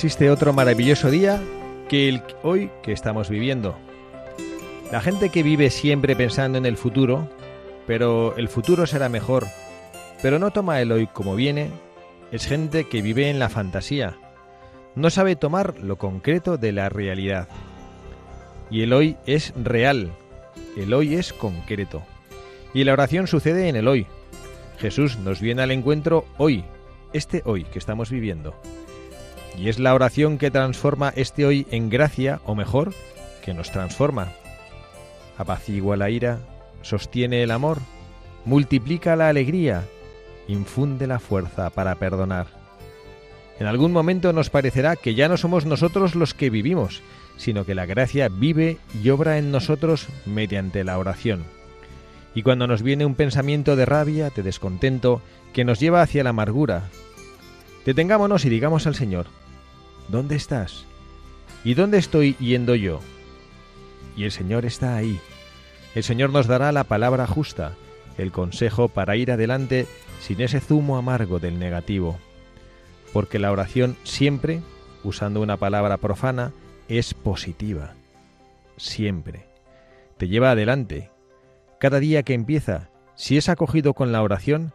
Existe otro maravilloso día que el hoy que estamos viviendo. La gente que vive siempre pensando en el futuro, pero el futuro será mejor, pero no toma el hoy como viene, es gente que vive en la fantasía. No sabe tomar lo concreto de la realidad. Y el hoy es real, el hoy es concreto. Y la oración sucede en el hoy. Jesús nos viene al encuentro hoy, este hoy que estamos viviendo. Y es la oración que transforma este hoy en gracia, o mejor, que nos transforma. Apacigua la ira, sostiene el amor, multiplica la alegría, infunde la fuerza para perdonar. En algún momento nos parecerá que ya no somos nosotros los que vivimos, sino que la gracia vive y obra en nosotros mediante la oración. Y cuando nos viene un pensamiento de rabia, de descontento, que nos lleva hacia la amargura, detengámonos y digamos al Señor, ¿dónde estás? ¿Y dónde estoy yendo yo? Y el Señor está ahí. El Señor nos dará la palabra justa, el consejo para ir adelante sin ese zumo amargo del negativo. Porque la oración siempre, usando una palabra profana, es positiva. Siempre. Te lleva adelante. Cada día que empieza, si es acogido con la oración,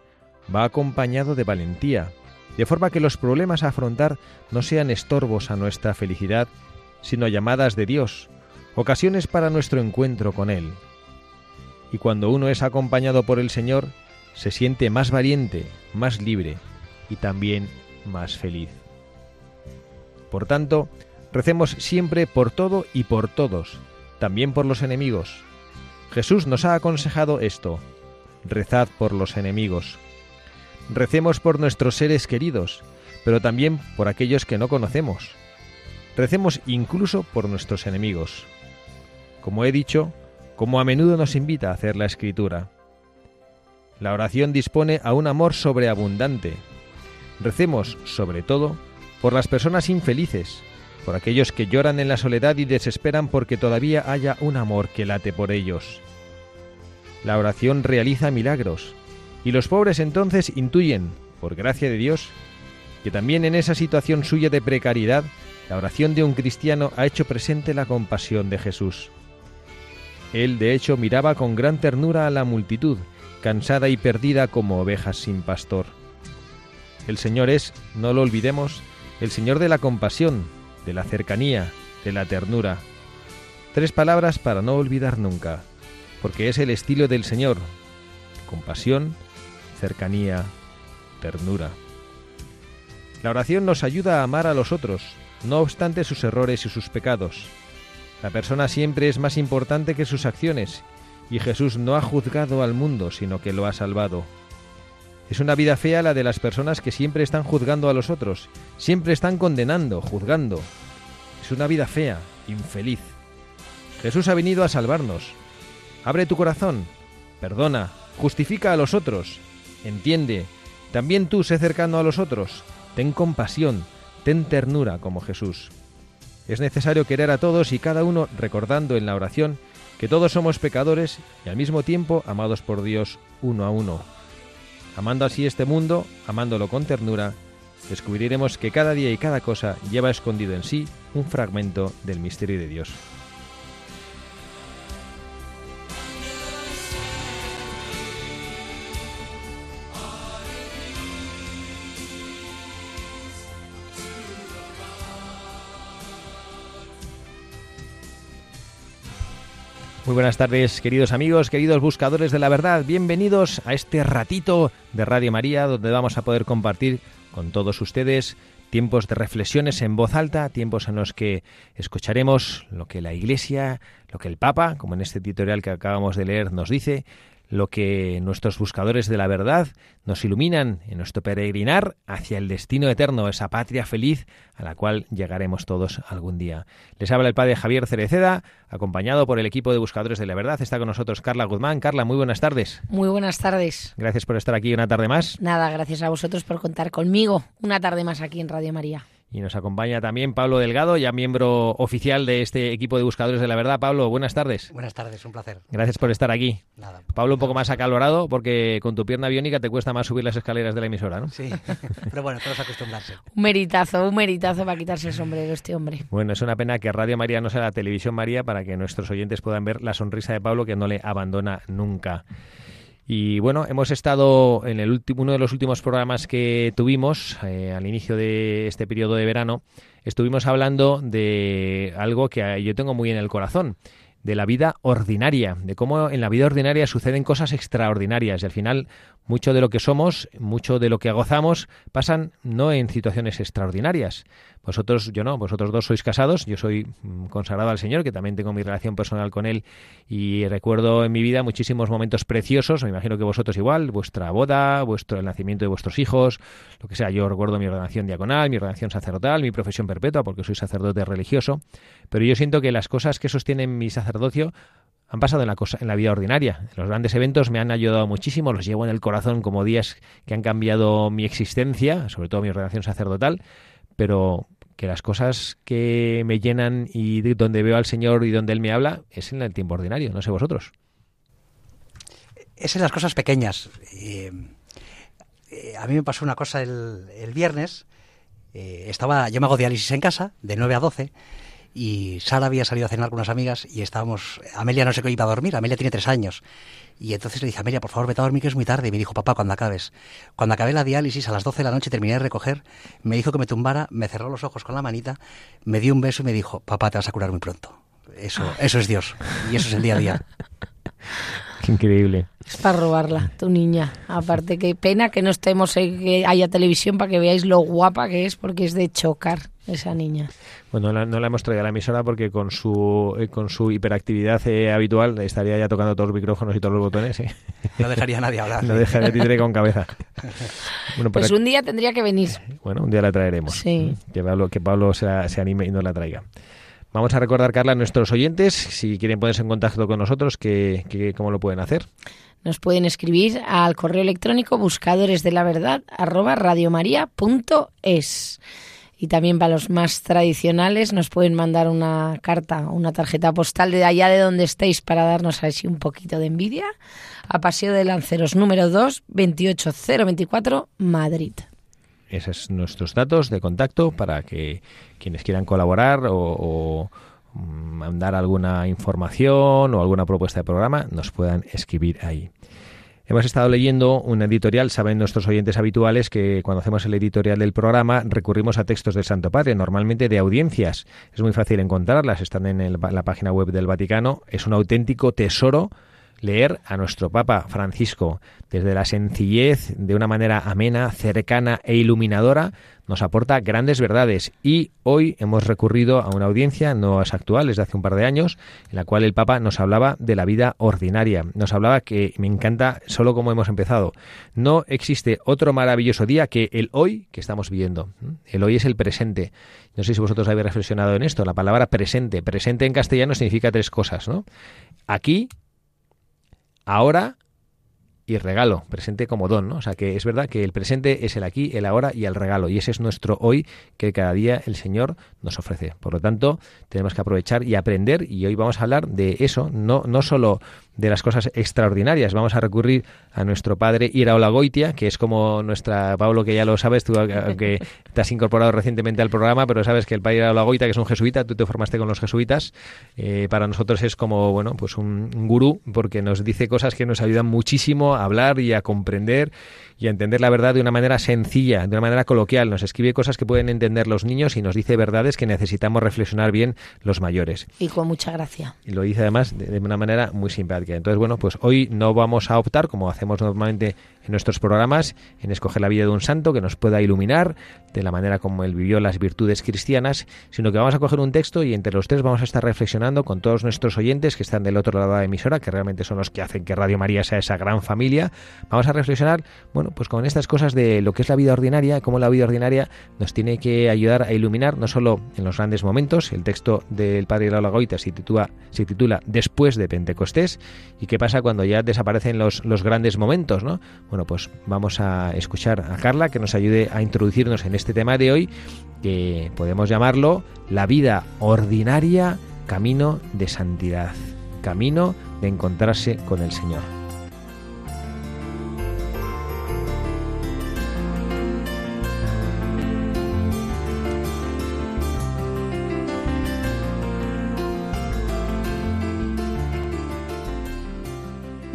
va acompañado de valentía, de forma que los problemas a afrontar no sean estorbos a nuestra felicidad, sino llamadas de Dios, ocasiones para nuestro encuentro con Él. Y cuando uno es acompañado por el Señor, se siente más valiente, más libre y también más feliz. Por tanto, recemos siempre por todo y por todos, también por los enemigos. Jesús nos ha aconsejado esto, rezad por los enemigos. Recemos por nuestros seres queridos, pero también por aquellos que no conocemos. Recemos incluso por nuestros enemigos. Como he dicho, como a menudo nos invita a hacer la escritura. La oración dispone a un amor sobreabundante. Recemos, sobre todo, por las personas infelices, por aquellos que lloran en la soledad y desesperan porque todavía haya un amor que late por ellos. La oración realiza milagros, y los pobres entonces intuyen, por gracia de Dios, que también en esa situación suya de precariedad, la oración de un cristiano ha hecho presente la compasión de Jesús. Él, de hecho, miraba con gran ternura a la multitud, cansada y perdida como ovejas sin pastor. El Señor es, no lo olvidemos, el Señor de la compasión, de la cercanía, de la ternura. Tres palabras para no olvidar nunca, porque es el estilo del Señor. Compasión, cercanía, ternura. La oración nos ayuda a amar a los otros, no obstante sus errores y sus pecados. La persona siempre es más importante que sus acciones, y Jesús no ha juzgado al mundo, sino que lo ha salvado. Es una vida fea la de las personas que siempre están juzgando a los otros, siempre están condenando, juzgando. Es una vida fea, infeliz. Jesús ha venido a salvarnos. Abre tu corazón, perdona, justifica a los otros, entiende. También tú sé cercano a los otros. Ten compasión, ten ternura como Jesús. Es necesario querer a todos y cada uno recordando en la oración que todos somos pecadores y al mismo tiempo amados por Dios uno a uno. Amando así este mundo, amándolo con ternura, descubriremos que cada día y cada cosa lleva escondido en sí un fragmento del misterio de Dios. Muy buenas tardes, queridos amigos, queridos buscadores de la verdad. Bienvenidos a este ratito de Radio María, donde vamos a poder compartir con todos ustedes tiempos de reflexiones en voz alta, tiempos en los que escucharemos lo que la Iglesia, lo que el Papa, como en este editorial que acabamos de leer, nos dice, lo que nuestros buscadores de la verdad nos iluminan en nuestro peregrinar hacia el destino eterno, esa patria feliz a la cual llegaremos todos algún día. Les habla el padre Javier Cereceda, acompañado por el equipo de buscadores de la verdad. Está con nosotros Carla Guzmán. Carla, muy buenas tardes. Muy buenas tardes. Gracias por estar aquí una tarde más. Nada, gracias a vosotros por contar conmigo una tarde más aquí en Radio María. Y nos acompaña también Pablo Delgado, ya miembro oficial de este equipo de Buscadores de la Verdad. Pablo, buenas tardes. Buenas tardes, un placer. Gracias por estar aquí. Nada. Pablo, un poco más acalorado porque con tu pierna biónica te cuesta más subir las escaleras de la emisora, ¿no? Sí, pero bueno, todos acostumbrarse. Un meritazo, un meritazo para quitarse el sombrero este hombre. Bueno, es una pena que Radio María no sea la televisión María para que nuestros oyentes puedan ver la sonrisa de Pablo que no le abandona nunca. Y bueno, hemos estado en el último, uno de los últimos programas que tuvimos eh, al inicio de este periodo de verano, estuvimos hablando de algo que yo tengo muy en el corazón, de la vida ordinaria, de cómo en la vida ordinaria suceden cosas extraordinarias. Y al final mucho de lo que somos, mucho de lo que gozamos pasan no en situaciones extraordinarias, vosotros, yo no, vosotros dos sois casados, yo soy mm, consagrado al Señor, que también tengo mi relación personal con Él y recuerdo en mi vida muchísimos momentos preciosos, me imagino que vosotros igual, vuestra boda, vuestro, el nacimiento de vuestros hijos, lo que sea, yo recuerdo mi ordenación diaconal, mi ordenación sacerdotal, mi profesión perpetua, porque soy sacerdote religioso, pero yo siento que las cosas que sostienen mi sacerdocio han pasado en la, cosa, en la vida ordinaria. Los grandes eventos me han ayudado muchísimo, los llevo en el corazón como días que han cambiado mi existencia, sobre todo mi ordenación sacerdotal, pero que las cosas que me llenan y donde veo al Señor y donde Él me habla es en el tiempo ordinario, no sé vosotros. Es en las cosas pequeñas. Eh, a mí me pasó una cosa el, el viernes. Eh, estaba, yo me hago diálisis en casa, de 9 a 12, y Sara había salido a cenar con unas amigas y estábamos. Amelia no qué iba a dormir, Amelia tiene tres años. Y entonces le dije, Amelia, por favor, vete a dormir que es muy tarde. Y me dijo, papá, cuando acabes. Cuando acabé la diálisis, a las 12 de la noche terminé de recoger, me dijo que me tumbara, me cerró los ojos con la manita, me dio un beso y me dijo, papá, te vas a curar muy pronto. Eso, eso es Dios. Y eso es el día a día. Qué increíble. Es para robarla, tu niña. Aparte, qué pena que no estemos, eh, que haya televisión para que veáis lo guapa que es, porque es de chocar esa niña. Bueno, no la, no la hemos traído a la emisora porque con su eh, con su hiperactividad eh, habitual estaría ya tocando todos los micrófonos y todos los botones. ¿eh? No dejaría a nadie hablar. No dejaría títere con cabeza. Bueno, pues un día tendría que venir. Bueno, un día la traeremos. Sí. Que Pablo, que Pablo se, se anime y nos la traiga. Vamos a recordar, Carla, a nuestros oyentes, si quieren ponerse en contacto con nosotros, cómo lo pueden hacer. Nos pueden escribir al correo electrónico buscadores. Y también para los más tradicionales nos pueden mandar una carta, una tarjeta postal de allá de donde estéis para darnos así un poquito de envidia a Paseo de Lanceros número 2, 28024, Madrid. Esos son nuestros datos de contacto para que quienes quieran colaborar o, o mandar alguna información o alguna propuesta de programa nos puedan escribir ahí. Hemos estado leyendo un editorial, saben nuestros oyentes habituales que cuando hacemos el editorial del programa recurrimos a textos del Santo Padre, normalmente de audiencias. Es muy fácil encontrarlas, están en el, la página web del Vaticano. Es un auténtico tesoro leer a nuestro Papa Francisco desde la sencillez, de una manera amena, cercana e iluminadora, nos aporta grandes verdades y hoy hemos recurrido a una audiencia, no es actual, es de hace un par de años, en la cual el Papa nos hablaba de la vida ordinaria. Nos hablaba que me encanta solo como hemos empezado. No existe otro maravilloso día que el hoy que estamos viviendo. El hoy es el presente. No sé si vosotros habéis reflexionado en esto. La palabra presente. Presente en castellano significa tres cosas, ¿no? Aquí, ahora y regalo, presente como don, ¿no? O sea que es verdad que el presente es el aquí, el ahora y el regalo, y ese es nuestro hoy que cada día el Señor nos ofrece. Por lo tanto, tenemos que aprovechar y aprender, y hoy vamos a hablar de eso, no, no solo de las cosas extraordinarias. Vamos a recurrir a nuestro padre Iraola Goitia, que es como nuestra, Pablo, que ya lo sabes, tú aunque te has incorporado recientemente al programa, pero sabes que el padre Iraola Goitia, que es un jesuita, tú te formaste con los jesuitas, eh, para nosotros es como, bueno, pues un, un gurú, porque nos dice cosas que nos ayudan muchísimo a hablar y a comprender y a entender la verdad de una manera sencilla, de una manera coloquial. Nos escribe cosas que pueden entender los niños y nos dice verdades que necesitamos reflexionar bien los mayores. Y con mucha gracia. Y lo dice además de, una manera muy simpática. Entonces, bueno, pues hoy no vamos a optar, como hacemos normalmente en nuestros programas, en escoger la vida de un santo que nos pueda iluminar de la manera como él vivió las virtudes cristianas, sino que vamos a coger un texto y entre los tres vamos a estar reflexionando con todos nuestros oyentes que están del otro lado de la emisora, que realmente son los que hacen que Radio María sea esa gran familia. Vamos a reflexionar, bueno, pues con estas cosas de lo que es la vida ordinaria, cómo la vida ordinaria nos tiene que ayudar a iluminar no solo en los grandes momentos, el texto del padre Laura Goita se titula, se titula Después de Pentecostés, y qué pasa cuando ya desaparecen los, los grandes momentos, ¿no? Pues vamos a escuchar a Carla que nos ayude a introducirnos en este tema de hoy, que podemos llamarlo la vida ordinaria, camino de santidad, camino de encontrarse con el Señor.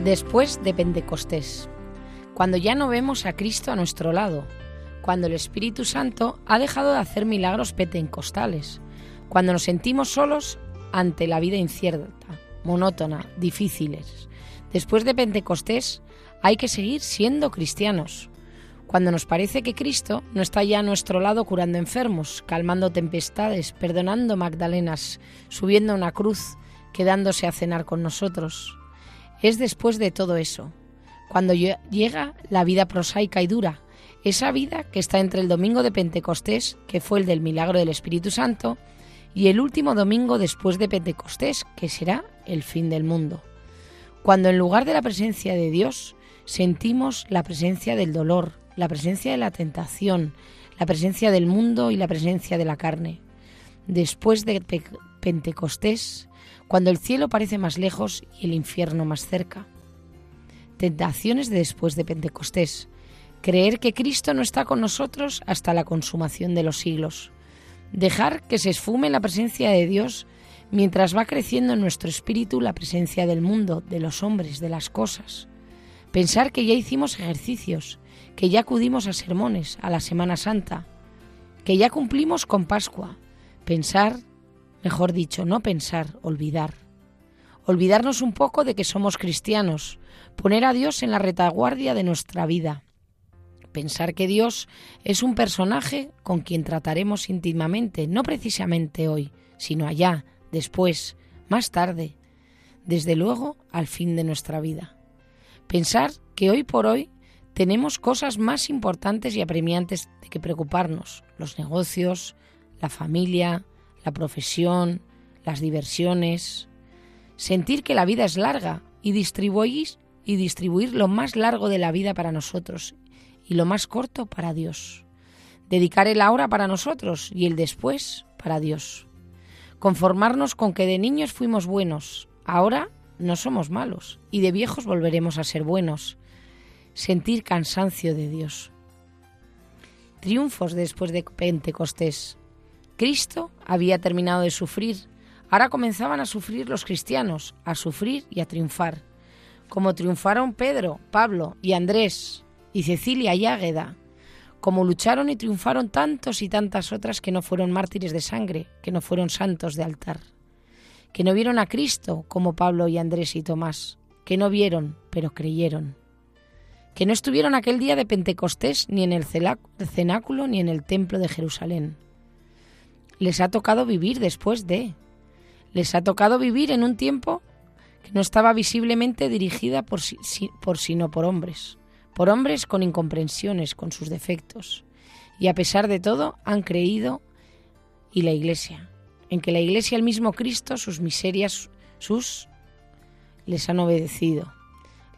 Después de Pentecostés, cuando ya no vemos a Cristo a nuestro lado, cuando el Espíritu Santo ha dejado de hacer milagros pentecostales, cuando nos sentimos solos ante la vida incierta, monótona, difíciles. Después de Pentecostés hay que seguir siendo cristianos. Cuando nos parece que Cristo no está ya a nuestro lado curando enfermos, calmando tempestades, perdonando Magdalenas, subiendo una cruz, quedándose a cenar con nosotros. Es después de todo eso, cuando llega la vida prosaica y dura, esa vida que está entre el domingo de Pentecostés, que fue el del milagro del Espíritu Santo, y el último domingo después de Pentecostés, que será el fin del mundo. Cuando en lugar de la presencia de Dios sentimos la presencia del dolor, la presencia de la tentación, la presencia del mundo y la presencia de la carne. Después de Pentecostés cuando el cielo parece más lejos y el infierno más cerca. Tentaciones de después de Pentecostés. Creer que Cristo no está con nosotros hasta la consumación de los siglos. Dejar que se esfume la presencia de Dios mientras va creciendo en nuestro espíritu la presencia del mundo, de los hombres, de las cosas. Pensar que ya hicimos ejercicios, que ya acudimos a sermones, a la Semana Santa, que ya cumplimos con Pascua. Pensar Mejor dicho, no pensar, olvidar. Olvidarnos un poco de que somos cristianos, poner a Dios en la retaguardia de nuestra vida. Pensar que Dios es un personaje con quien trataremos íntimamente, no precisamente hoy, sino allá, después, más tarde, desde luego al fin de nuestra vida. Pensar que hoy por hoy tenemos cosas más importantes y apremiantes de que preocuparnos, los negocios, la familia, la profesión, las diversiones, sentir que la vida es larga y distribuir, y distribuir lo más largo de la vida para nosotros y lo más corto para Dios. Dedicar el ahora para nosotros y el después para Dios. Conformarnos con que de niños fuimos buenos, ahora no somos malos y de viejos volveremos a ser buenos. Sentir cansancio de Dios. Triunfos después de Pentecostés. Cristo había terminado de sufrir, ahora comenzaban a sufrir los cristianos, a sufrir y a triunfar, como triunfaron Pedro, Pablo y Andrés y Cecilia y Águeda, como lucharon y triunfaron tantos y tantas otras que no fueron mártires de sangre, que no fueron santos de altar, que no vieron a Cristo como Pablo y Andrés y Tomás, que no vieron, pero creyeron, que no estuvieron aquel día de Pentecostés ni en el cenáculo ni en el templo de Jerusalén les ha tocado vivir después de. Les ha tocado vivir en un tiempo no estaba visiblemente dirigida por, por sino por hombres, por hombres con incomprensiones, con sus defectos. Y a pesar de todo han creído y la Iglesia, en que la Iglesia, el mismo Cristo, sus miserias, sus les han obedecido.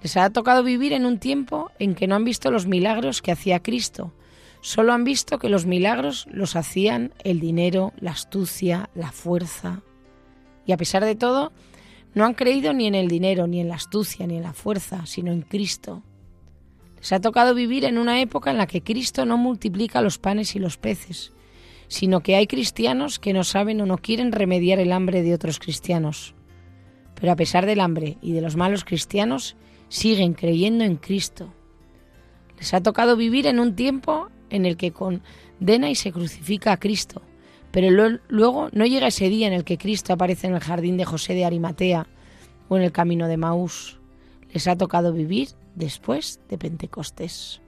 Les ha tocado vivir en un tiempo en que no han visto los milagros que hacía Cristo, Solo han visto que los milagros los hacían el dinero, la astucia, la fuerza. Y a pesar de todo, No han creído ni en el dinero, ni en la astucia, ni en la fuerza, sino en Cristo. Les ha tocado vivir en una época en la que Cristo no multiplica los panes y los peces, sino que hay cristianos que no saben o no quieren remediar el hambre de otros cristianos. Pero a pesar del hambre y de los malos cristianos, siguen creyendo en Cristo. Les ha tocado vivir en un tiempo en el que condena y se crucifica a Cristo, pero luego no llega ese día en el que Cristo aparece en el jardín de José de Arimatea o en el camino de Maús. Les ha tocado vivir después de Pentecostés.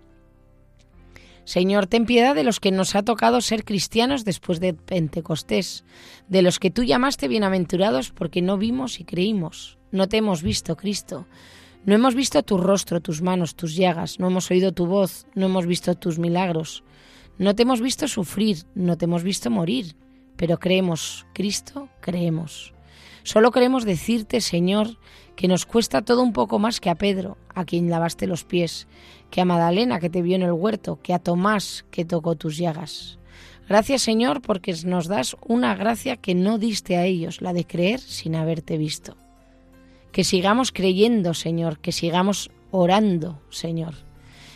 Señor, ten piedad de los que nos ha tocado ser cristianos después de Pentecostés, de los que tú llamaste bienaventurados porque no vimos y creímos. No te hemos visto, Cristo. No hemos visto tu rostro, tus manos, tus llagas, no hemos oído tu voz, no hemos visto tus milagros. No te hemos visto sufrir, no te hemos visto morir, pero creemos, Cristo, creemos. Solo queremos decirte, Señor, que nos cuesta todo un poco más que a Pedro, a quien lavaste los pies, que a Madalena, que te vio en el huerto, que a Tomás, que tocó tus llagas. Gracias, Señor, porque nos das una gracia que no diste a ellos, la de creer sin haberte visto. Que sigamos creyendo, Señor, que sigamos orando, Señor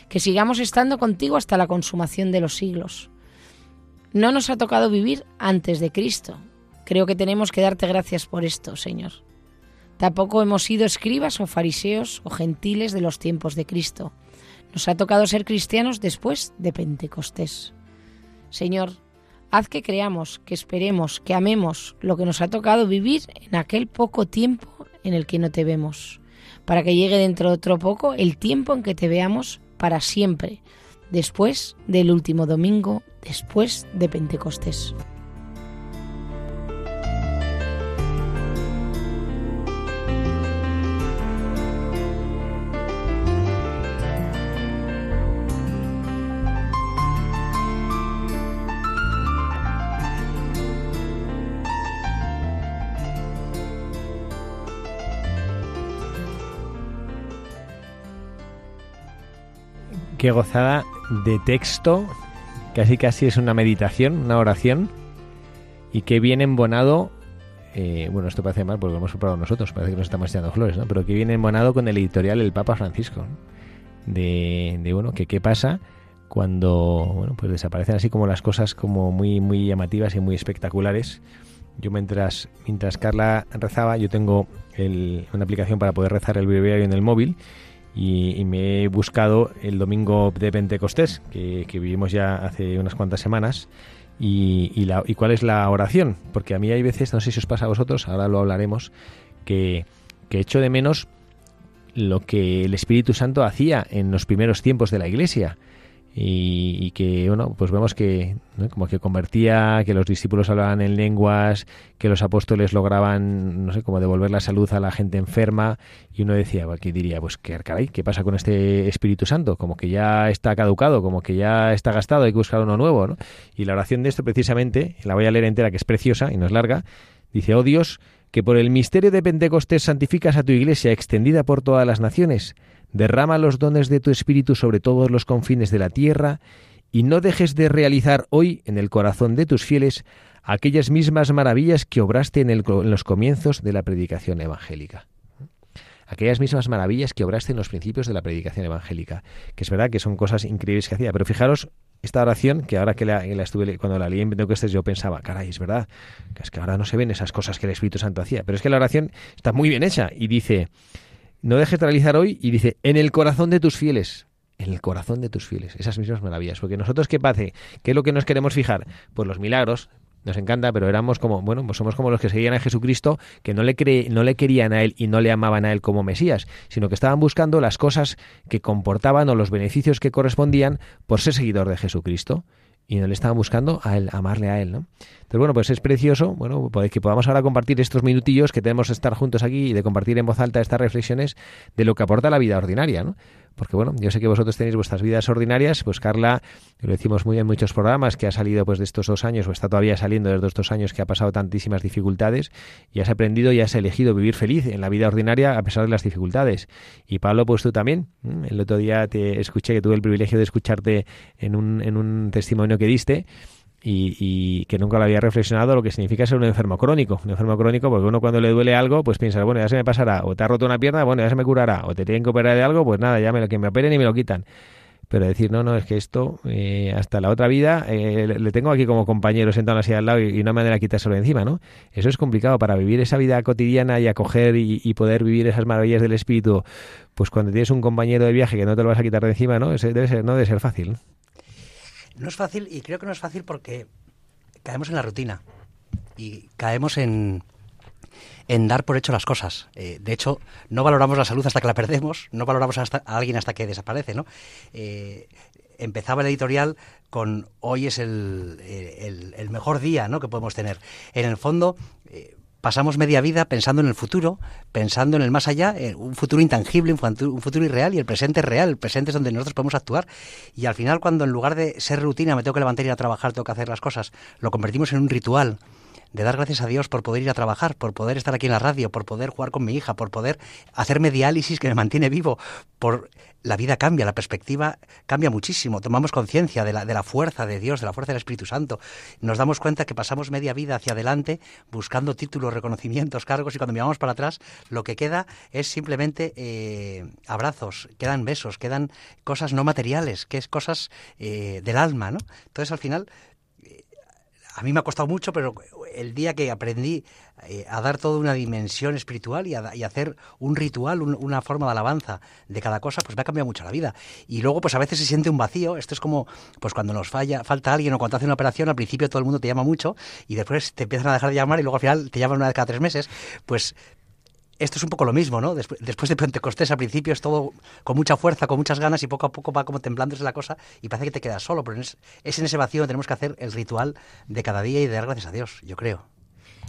que sigamos estando contigo hasta la consumación de los siglos. No nos ha tocado vivir antes de Cristo. Creo que tenemos que darte gracias por esto, Señor. Tampoco hemos sido escribas o fariseos o gentiles de los tiempos de Cristo. Nos ha tocado ser cristianos después de Pentecostés. Señor, haz que creamos, que esperemos, que amemos lo que nos ha tocado vivir en aquel poco tiempo en el que no te vemos, para que llegue dentro de otro poco el tiempo en que te veamos para siempre, después del último domingo, después de Pentecostés. Qué gozada de texto, casi casi es una meditación, una oración, y qué bien embonado, eh, bueno, esto parece mal porque lo hemos preparado nosotros, parece que nos estamos echando flores, ¿no? Pero qué bien embonado con el editorial El Papa Francisco, de, de, bueno, que qué pasa cuando, bueno, pues desaparecen así como las cosas como muy, muy llamativas y muy espectaculares. Yo mientras, mientras Carla rezaba, yo tengo una aplicación para poder rezar el breviario en el móvil y, me he buscado el domingo de Pentecostés, que, vivimos ya hace unas cuantas semanas, y, y, cuál es la oración, porque a mí hay veces, no sé si os pasa a vosotros, ahora lo hablaremos, que, que echo de menos lo que el Espíritu Santo hacía en los primeros tiempos de la Iglesia y, que bueno pues vemos que como que convertía que los discípulos hablaban en lenguas que los apóstoles lograban no sé como devolver la salud a la gente enferma y uno decía aquí diría pues qué caray qué pasa con este Espíritu Santo como que ya está caducado como que ya está gastado hay que buscar uno nuevo ¿no? y la oración de esto precisamente la voy a leer entera que es preciosa y no es larga dice oh Dios que por el misterio de Pentecostés santificas a tu iglesia extendida por todas las naciones derrama los dones de tu Espíritu sobre todos los confines de la tierra, y no dejes de realizar hoy en el corazón de tus fieles aquellas mismas maravillas que obraste en, los comienzos de la predicación evangélica. Aquellas mismas maravillas que obraste en los principios de la predicación evangélica, que es verdad que son cosas increíbles que hacía, pero fijaros esta oración que ahora que la, estuve cuando la leí en Pentecostés yo pensaba, caray, es verdad, que es que ahora no se ven esas cosas que el Espíritu Santo hacía, pero es que la oración está muy bien hecha y dice, no dejes de realizar hoy y dice, en el corazón de tus fieles. En el corazón de tus fieles. Esas mismas maravillas. Porque nosotros, ¿qué pasa? ¿Qué es lo que nos queremos fijar? Pues los milagros, nos encanta, pero éramos como, bueno, pues somos como los que seguían a Jesucristo, que no le, cre no le querían a él y no le amaban a él como Mesías, sino que estaban buscando las cosas que comportaban o los beneficios que correspondían por ser seguidor de Jesucristo y no le estaban buscando a él, amarle a él, ¿no? Entonces, bueno, pues es precioso, bueno, pues que podamos ahora compartir estos minutillos que tenemos que estar juntos aquí y de compartir en voz alta estas reflexiones de lo que aporta la vida ordinaria, ¿no? Porque bueno, yo sé que vosotros tenéis vuestras vidas ordinarias, pues Carla, lo decimos muy en muchos programas, que ha salido pues de estos dos años, o está todavía saliendo de estos dos años, que ha pasado tantísimas dificultades, y has aprendido y has elegido vivir feliz en la vida ordinaria a pesar de las dificultades. Y Pablo, pues tú también, el otro día te escuché, que tuve el privilegio de escucharte en un, en un testimonio que diste, y, que nunca lo había reflexionado lo que significa ser un enfermo crónico. Un enfermo crónico porque uno cuando le duele algo, pues piensa, bueno, ya se me pasará, o te ha roto una pierna, bueno, ya se me curará, o te tienen que operar de algo, pues nada, ya me lo que me operen y me lo quitan. Pero decir, no, no, es que esto, eh, hasta la otra vida, eh, le tengo aquí como compañero sentado así al lado y, no me van a quitárselo encima, ¿no? Eso es complicado para vivir esa vida cotidiana y acoger y, poder vivir esas maravillas del espíritu. Pues cuando tienes un compañero de viaje que no te lo vas a quitar de encima, ¿no? Ese debe ser, no debe ser fácil. No es fácil y creo que no es fácil porque caemos en la rutina y caemos en, en dar por hecho las cosas. Eh, de hecho, no valoramos la salud hasta que la perdemos, no valoramos a alguien hasta que desaparece, ¿no? Eh, empezaba el editorial con hoy es el, el, mejor día ¿no? que podemos tener. En el fondo, eh, pasamos media vida pensando en el futuro, pensando en el más allá, en un futuro intangible, un futuro irreal, y el presente es real, el presente es donde nosotros podemos actuar. Y al final, cuando en lugar de ser rutina, me tengo que levantar y ir a trabajar, tengo que hacer las cosas, lo convertimos en un ritual de dar gracias a Dios por poder ir a trabajar, por poder estar aquí en la radio, por poder jugar con mi hija, por poder hacerme diálisis que me mantiene vivo, por la vida cambia, la perspectiva cambia muchísimo, tomamos conciencia de la, de la fuerza de Dios, de la fuerza del Espíritu Santo, nos damos cuenta que pasamos media vida hacia adelante buscando títulos, reconocimientos, cargos y cuando miramos para atrás lo que queda es simplemente eh, abrazos, quedan besos, quedan cosas no materiales, que es cosas eh, del alma, ¿no? Entonces al final a mí me ha costado mucho, pero el día que aprendí eh, a dar toda una dimensión espiritual y, a, hacer un ritual, una forma de alabanza de cada cosa, pues me ha cambiado mucho la vida. Y luego, pues a veces se siente un vacío. Esto es como, pues cuando nos falla, falta alguien o cuando hace una operación, al principio todo el mundo te llama mucho y después te empiezan a dejar de llamar y luego al final te llaman una vez cada tres meses. Pues esto es un poco lo mismo, ¿no? Después, de Pentecostés, al principio es todo con mucha fuerza, con muchas ganas y poco a poco va como temblándose la cosa y parece que te quedas solo, pero es, en ese vacío que tenemos que hacer el ritual de cada día y de dar gracias a Dios, yo creo.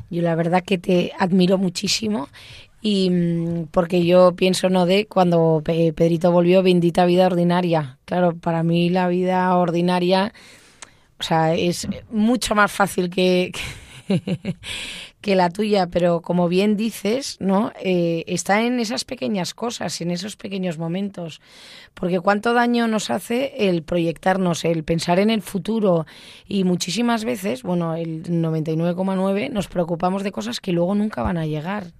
Yo la verdad que te admiro muchísimo y mm, porque yo pienso no de cuando Pedrito volvió bendita vida ordinaria. Claro, para mí la vida ordinaria o sea, es mucho más fácil que la tuya, pero como bien dices, ¿no? Eh, está en esas pequeñas cosas, en esos pequeños momentos. Porque cuánto daño nos hace el proyectarnos, el pensar en el futuro. Y muchísimas veces, bueno, el 99,9 nos preocupamos de cosas que luego nunca van a llegar.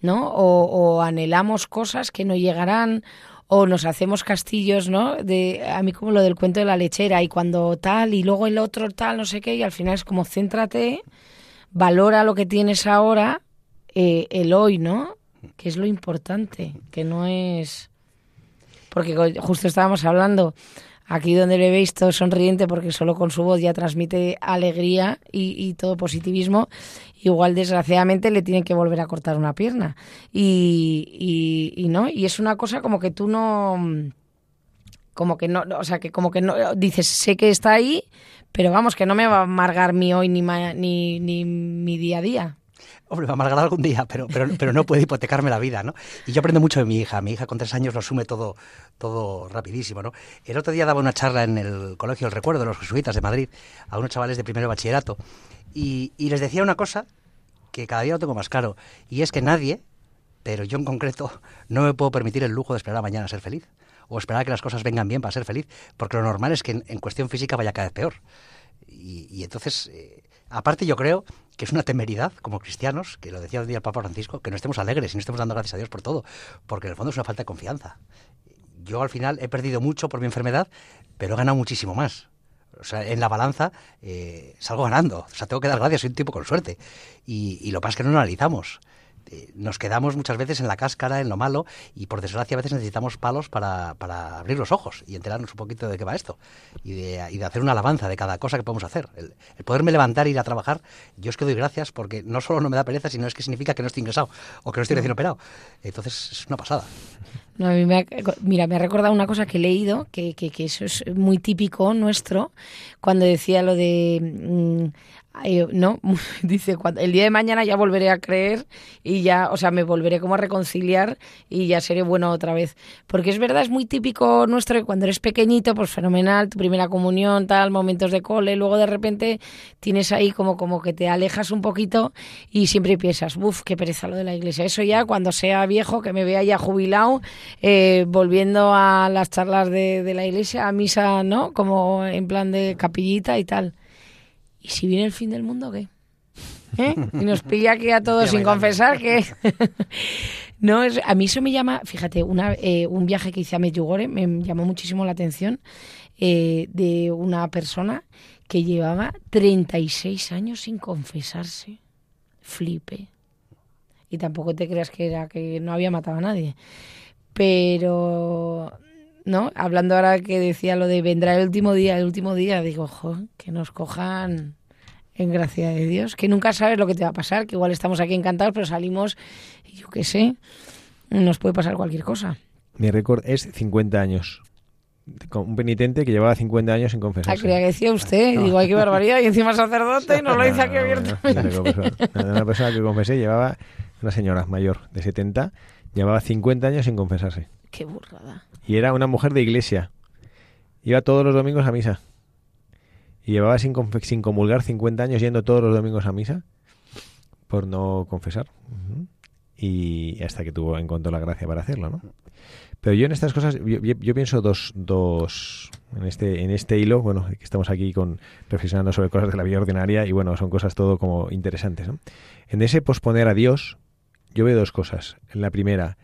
¿No? O, o anhelamos cosas que no llegarán o nos hacemos castillos, ¿no? De a mí como lo del cuento de la lechera y cuando tal y luego el otro tal, no sé qué, y al final es como céntrate valora lo que tienes ahora, eh, el hoy, ¿no? Que es lo importante, que no es... Porque justo estábamos hablando, aquí donde le veis todo sonriente, porque solo con su voz ya transmite alegría y, todo positivismo, igual desgraciadamente le tienen que volver a cortar una pierna. Y, y, no, y es una cosa como que tú no como que no, o sea, que como que no dices, sé que está ahí, pero vamos, que no me va a amargar mi hoy ni, ni, ni mi día a día. Hombre, va a amargar algún día, pero, pero, pero no puede hipotecarme la vida, ¿no? Y yo aprendo mucho de mi hija. Mi hija con tres años lo asume todo, todo rapidísimo, ¿no? El otro día daba una charla en el Colegio del Recuerdo de los Jesuitas de Madrid a unos chavales de primero bachillerato y, y les decía una cosa que cada día lo tengo más claro, y es que nadie, pero yo en concreto, no me puedo permitir el lujo de esperar a mañana a ser feliz o esperar a que las cosas vengan bien para ser feliz, porque lo normal es que en, cuestión física vaya cada vez peor. Y, entonces, eh, aparte yo creo que es una temeridad como cristianos, que lo decía el día el Papa Francisco, que no estemos alegres y no estemos dando gracias a Dios por todo, porque en el fondo es una falta de confianza. Yo al final he perdido mucho por mi enfermedad, pero he ganado muchísimo más. O sea, en la balanza eh, salgo ganando. O sea, tengo que dar gracias, soy un tipo con suerte. Y, y lo que pasa es que no analizamos. Eh, nos quedamos muchas veces en la cáscara, en lo malo, y por desgracia a veces necesitamos palos para, para abrir los ojos y enterarnos un poquito de qué va esto, y de, y de hacer una alabanza de cada cosa que podemos hacer. El, poderme levantar e ir a trabajar, yo es que doy gracias porque no solo no me da pereza, sino es que significa que no estoy ingresado o que no estoy recién operado. Entonces es una pasada. No, a mí me mira, me ha recordado una cosa que he leído, que, que, que eso es muy típico nuestro, cuando decía lo de... No, dice, cuando, el día de mañana ya volveré a creer y ya, o sea, me volveré como a reconciliar y ya seré bueno otra vez. Porque es verdad, es muy típico nuestro que cuando eres pequeñito, pues fenomenal, tu primera comunión, tal, momentos de cole, luego de repente tienes ahí como, como que te alejas un poquito y siempre piensas, uff, qué pereza lo de la iglesia. Eso ya cuando sea viejo, que me vea ya jubilado, eh, volviendo a las charlas de, de la iglesia, a misa, ¿no? Como en plan de capillita y tal. ¿Y si viene el fin del mundo qué? ¿Eh? Y nos pilla aquí a todos sin confesar que... no, es, a mí eso me llama, fíjate, una, eh, un viaje que hice a Medjugorje me llamó muchísimo la atención eh, de una persona que llevaba 36 años sin confesarse. Flipe. Y tampoco te creas que era que no había matado a nadie. Pero, ¿no? Hablando ahora que decía lo de vendrá el último día, el último día, digo, ojo, que nos cojan en gracia de Dios, que nunca sabes lo que te va a pasar, que igual estamos aquí encantados, pero salimos, yo qué sé, nos puede pasar cualquier cosa. Mi récord es 50 años. Con un penitente que llevaba 50 años sin confesarse. Ah, creía que decía usted, digo, ay, qué barbaridad, y encima sacerdote y no lo dice aquí abiertamente. Una persona que confesé llevaba, una señora mayor de 70, llevaba 50 años sin confesarse. Qué burrada. Y era una mujer de iglesia. Iba todos los domingos a misa. Y llevaba sin, sin comulgar 50 años yendo todos los domingos a misa por no confesar. Y hasta que tuvo encontró la gracia para hacerlo, ¿no? Pero yo en estas cosas, yo, pienso dos, dos, en este, en este hilo, bueno, que estamos aquí con reflexionando sobre cosas de la vida ordinaria y bueno, son cosas todo como interesantes, ¿no? En ese posponer a Dios, yo veo dos cosas. La primera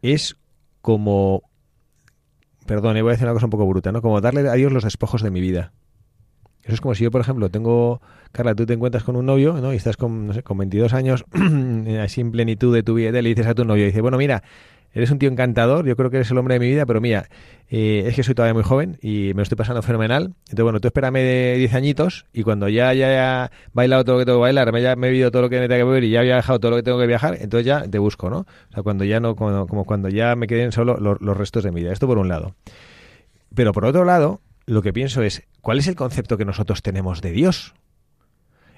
es como, perdón, voy a decir una cosa un poco bruta, ¿no? Como darle a Dios los despojos de mi vida. Eso es como si yo, por ejemplo, tengo, Carla, tú te encuentras con un novio, ¿no? Y estás con, no sé, con 22 años, así en plenitud de tu vida, le dices a tu novio, dice, bueno, mira, eres un tío encantador, yo creo que eres el hombre de mi vida, pero mira, eh, es que soy todavía muy joven y me lo estoy pasando fenomenal. Entonces, bueno, tú espérame de 10 añitos y cuando ya haya bailado todo lo que tengo que bailar, me haya bebido todo lo que me tengo que beber y ya haya viajado todo lo que tengo que viajar, entonces ya te busco, ¿no? O sea, cuando ya no, como, cuando ya me queden solo los restos de mi vida. Esto por un lado. Pero por otro lado, lo que pienso es, ¿cuál es el concepto que nosotros tenemos de Dios?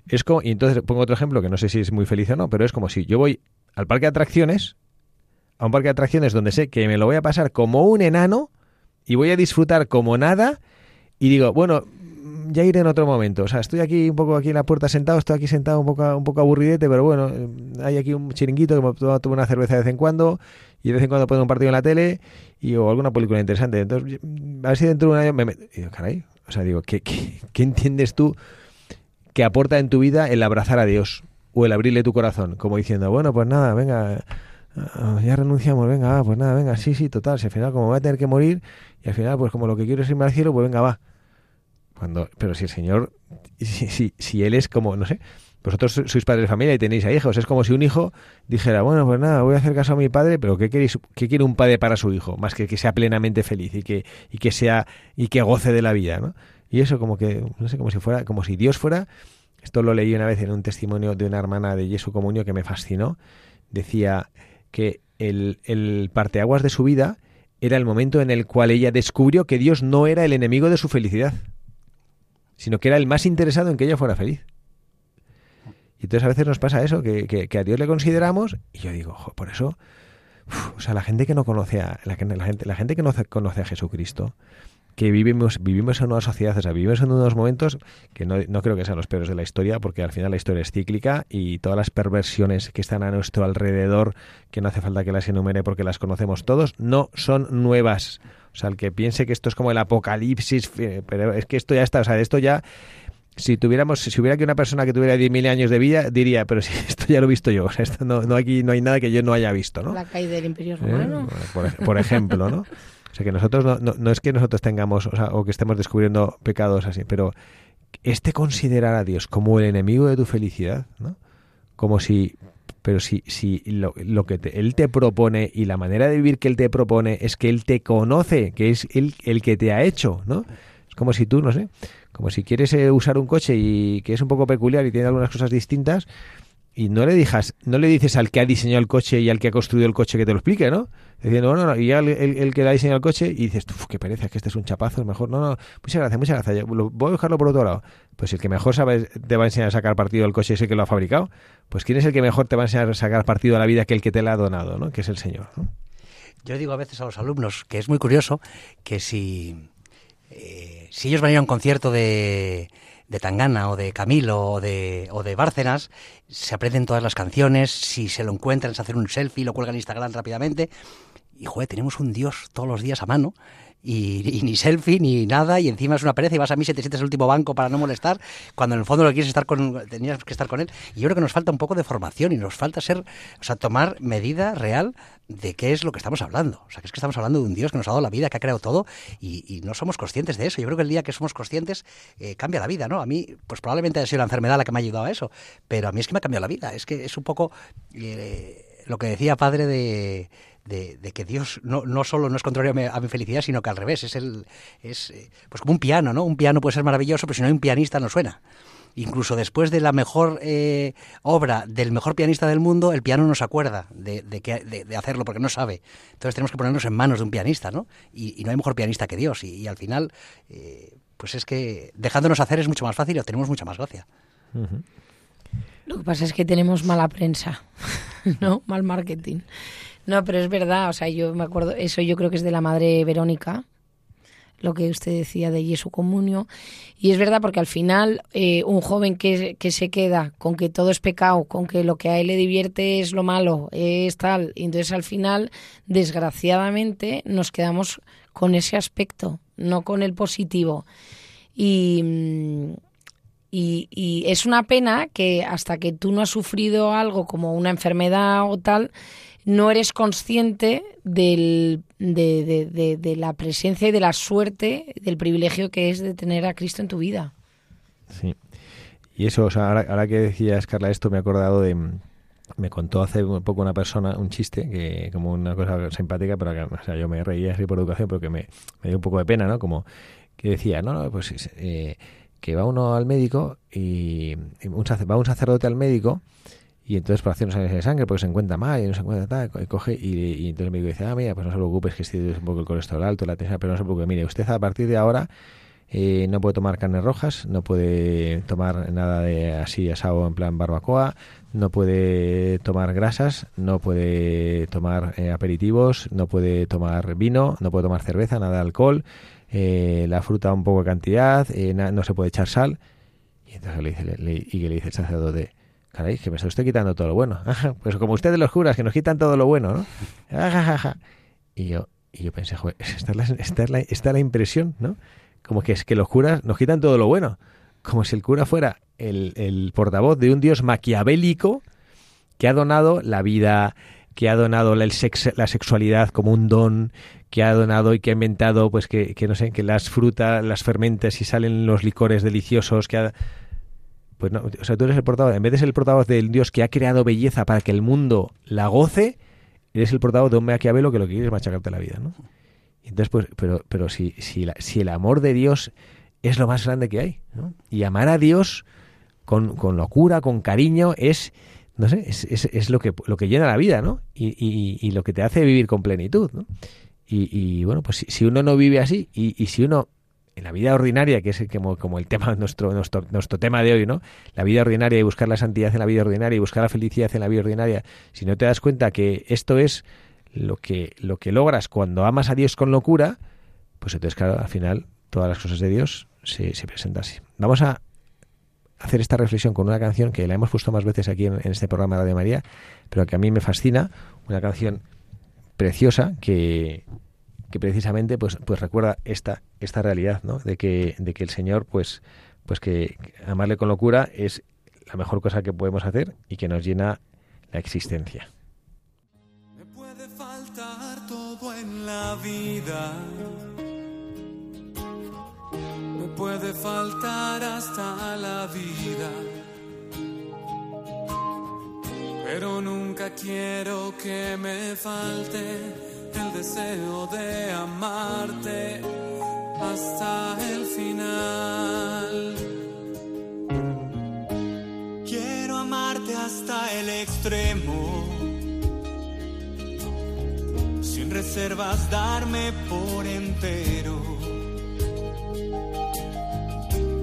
Es como, y entonces pongo otro ejemplo que no sé si es muy feliz o no, pero es como si yo voy al parque de atracciones a un parque de atracciones donde sé que me lo voy a pasar como un enano y voy a disfrutar como nada y digo, bueno, ya iré en otro momento. O sea, estoy aquí un poco aquí en la puerta sentado, estoy aquí sentado un poco, un poco aburridete, pero bueno, hay aquí un chiringuito que me tomo una cerveza de vez en cuando y de vez en cuando pongo un partido en la tele y o alguna película interesante. Entonces, a ver si dentro de un año me... Y digo, caray, o sea, digo, ¿qué, qué, qué entiendes tú que aporta en tu vida el abrazar a Dios o el abrirle tu corazón? Como diciendo, bueno, pues nada, venga Ah, ya renunciamos, venga, pues nada, venga, sí, sí, total, si al final como voy a tener que morir y al final pues como lo que quiero es irme al cielo, pues venga, va. Cuando, pero si el Señor, si, Él es como, no sé, vosotros sois padres de familia y tenéis a hijos, es como si un hijo dijera, bueno, pues nada, voy a hacer caso a mi padre, pero ¿qué, queréis, qué quiere un padre para su hijo? Más que que sea plenamente feliz y que, y que sea, y que goce de la vida, ¿no? Y eso como que, no sé, como si fuera, como si Dios fuera, esto lo leí una vez en un testimonio de una hermana de Jesús Comunio que me fascinó, decía, que el, el parteaguas de su vida era el momento en el cual ella descubrió que Dios no era el enemigo de su felicidad, sino que era el más interesado en que ella fuera feliz. Y entonces a veces nos pasa eso, que, a Dios le consideramos, y yo digo, por eso, o sea, la gente que no conoce a, la, la, gente, la gente que no conoce a Jesucristo, que vivimos, vivimos en una sociedad, o sea, vivimos en unos momentos que no, no, creo que sean los peores de la historia, porque al final la historia es cíclica y todas las perversiones que están a nuestro alrededor, que no hace falta que las enumere porque las conocemos todos, no son nuevas. O sea, el que piense que esto es como el apocalipsis, eh, pero es que esto ya está, o sea, esto ya si tuviéramos, si hubiera aquí una persona que tuviera 10.000 años de vida, diría, pero si esto ya lo he visto yo, o sea, esto no, no, aquí no hay nada que yo no haya visto, ¿no? La caída del Imperio Romano. ¿Eh? Por, por, ejemplo, ¿no? O sea, que nosotros no, no, no es que nosotros tengamos, o, sea, o que estemos descubriendo pecados así, pero este considerar a Dios como el enemigo de tu felicidad, ¿no? Como si, pero si, si lo, lo que Él te propone y la manera de vivir que Él te propone es que Él te conoce, que es Él el que te ha hecho, ¿no? Es como si tú, no sé, como si quieres eh, usar un coche y que es un poco peculiar y tiene algunas cosas distintas, y no le dijas, no le dices al que ha diseñado el coche y al que ha construido el coche que te lo explique, ¿no? Diciendo, no, no, y ya el, el, que le ha diseñado el coche y dices, uff, qué pereza, que este es un chapazo, es mejor. No, no, muchas gracias, muchas gracias. Voy a dejarlo por otro lado. Pues el que mejor sabe, te va a enseñar a sacar partido del coche es el que lo ha fabricado. Pues ¿quién es el que mejor te va a enseñar a sacar partido a la vida que el que te la ha donado, ¿no? Que es el Señor, Yo digo a veces a los alumnos que es muy curioso que si, eh, si ellos van a ir a un concierto de, de Tangana o de Camilo o de, o de Bárcenas, se aprenden todas las canciones, si se lo encuentran, se hacen un selfie, lo cuelgan en Instagram rápidamente. Y, joder, tenemos un Dios todos los días a mano y, ni selfie ni nada y encima es una pereza y vas a mí te sientes el último banco para no molestar cuando en el fondo lo quieres estar con tenías que estar con él. Y yo creo que nos falta un poco de formación y nos falta ser o sea tomar medida real de qué es lo que estamos hablando. O sea que es que estamos hablando de un Dios que nos ha dado la vida que ha creado todo y, no somos conscientes de eso. Yo creo que el día que somos conscientes eh, cambia la vida no a mí pues probablemente ha sido la enfermedad la que me ha ayudado a eso pero a mí es que me ha cambiado la vida. Es que es un poco eh, lo que decía padre de de, que Dios no, no, solo no es contrario a mi, felicidad, sino que al revés, es el es eh, pues como un piano, ¿no? Un piano puede ser maravilloso, pero si no hay un pianista no suena. Incluso después de la mejor eh, obra del mejor pianista del mundo, el piano no se acuerda de, de, hacerlo porque no sabe. Entonces tenemos que ponernos en manos de un pianista, ¿no? Y, no hay mejor pianista que Dios. Y, al final, eh, pues es que dejándonos hacer es mucho más fácil y obtenemos mucha más gracia. Lo que pasa es que tenemos mala prensa, ¿no? Mal marketing. No, pero es verdad, o sea, yo me acuerdo, eso yo creo que es de la madre Verónica, lo que usted decía de Jesu Comunio. Y es verdad porque al final eh, un joven que, que, se queda con que todo es pecado, con que lo que a él le divierte es lo malo, es tal, y entonces al final, desgraciadamente, nos quedamos con ese aspecto, no con el positivo. Y, mm, y, y es una pena que hasta que tú no has sufrido algo como una enfermedad o tal, no eres consciente del, de, la presencia y de la suerte, del privilegio que es de tener a Cristo en tu vida. Sí. Y eso, o sea, ahora, que decías, Carla, esto me he acordado de... Me contó hace un poco una persona un chiste, que como una cosa simpática, pero que, o sea, yo me reía así por educación, pero que me, dio un poco de pena, ¿no? Como que decía, no, no, pues eh, que va uno al médico y, va un sacerdote al médico y entonces por hacer análisis de sangre, porque se encuentra mal y no se encuentra tal, coge y, entonces el médico dice, ah, mira, pues no se preocupe, es que este es un poco el colesterol alto, la tensión, pero no se preocupe, mire, usted a partir de ahora eh, no puede tomar carnes rojas, no puede tomar nada de así asado en plan barbacoa, no puede tomar grasas, no puede tomar eh, aperitivos, no puede tomar vino, no puede tomar cerveza, nada de alcohol, eh, la fruta un poco de cantidad, no se puede echar sal. Y entonces le dice, le, y que le dice el sacerdote, Caray, que me está usted quitando todo lo bueno. pues como ustedes los curas, que nos quitan todo lo bueno, ¿no? y yo, y yo pensé, joder, esta es, la, esta, la, impresión, ¿no? Como que es que los curas nos quitan todo lo bueno. Como si el cura fuera el, el portavoz de un dios maquiavélico que ha donado la vida, que ha donado la, la sexualidad como un don, que ha donado y que ha inventado, pues que, que no sé, que las frutas, las fermentes y salen los licores deliciosos, que ha pues no, o sea, tú eres el portavoz, en vez de ser el portavoz del Dios que ha creado belleza para que el mundo la goce, eres el portavoz de un Maquiavelo que lo que quiere es machacarte la vida, ¿no? Entonces, pues, pero, pero si, si, el amor de Dios es lo más grande que hay, ¿no? Y amar a Dios con, con locura, con cariño, es, no sé, es, es, lo, que, lo que llena la vida, ¿no? Y, y, lo que te hace vivir con plenitud, ¿no? Y, bueno, pues si, si, uno no vive así y si uno en la vida ordinaria, que es como, como el tema nuestro, nuestro, nuestro tema de hoy, ¿no? La vida ordinaria y buscar la santidad en la vida ordinaria y buscar la felicidad en la vida ordinaria, si no te das cuenta que esto es lo que, lo que logras cuando amas a Dios con locura, pues entonces, claro, al final todas las cosas de Dios se, se presentan así. Vamos a hacer esta reflexión con una canción que la hemos puesto más veces aquí en, este programa de María, pero que a mí me fascina, una canción preciosa que, que precisamente pues, pues recuerda esta, esta realidad, ¿no? De que, de que el Señor, pues, pues que amarle con locura es la mejor cosa que podemos hacer y que nos llena la existencia. Me puede faltar todo en la vida. Me puede faltar hasta la vida. Pero nunca quiero que me falte deseo de amarte hasta el final. Quiero amarte hasta el extremo, sin reservas darme por entero.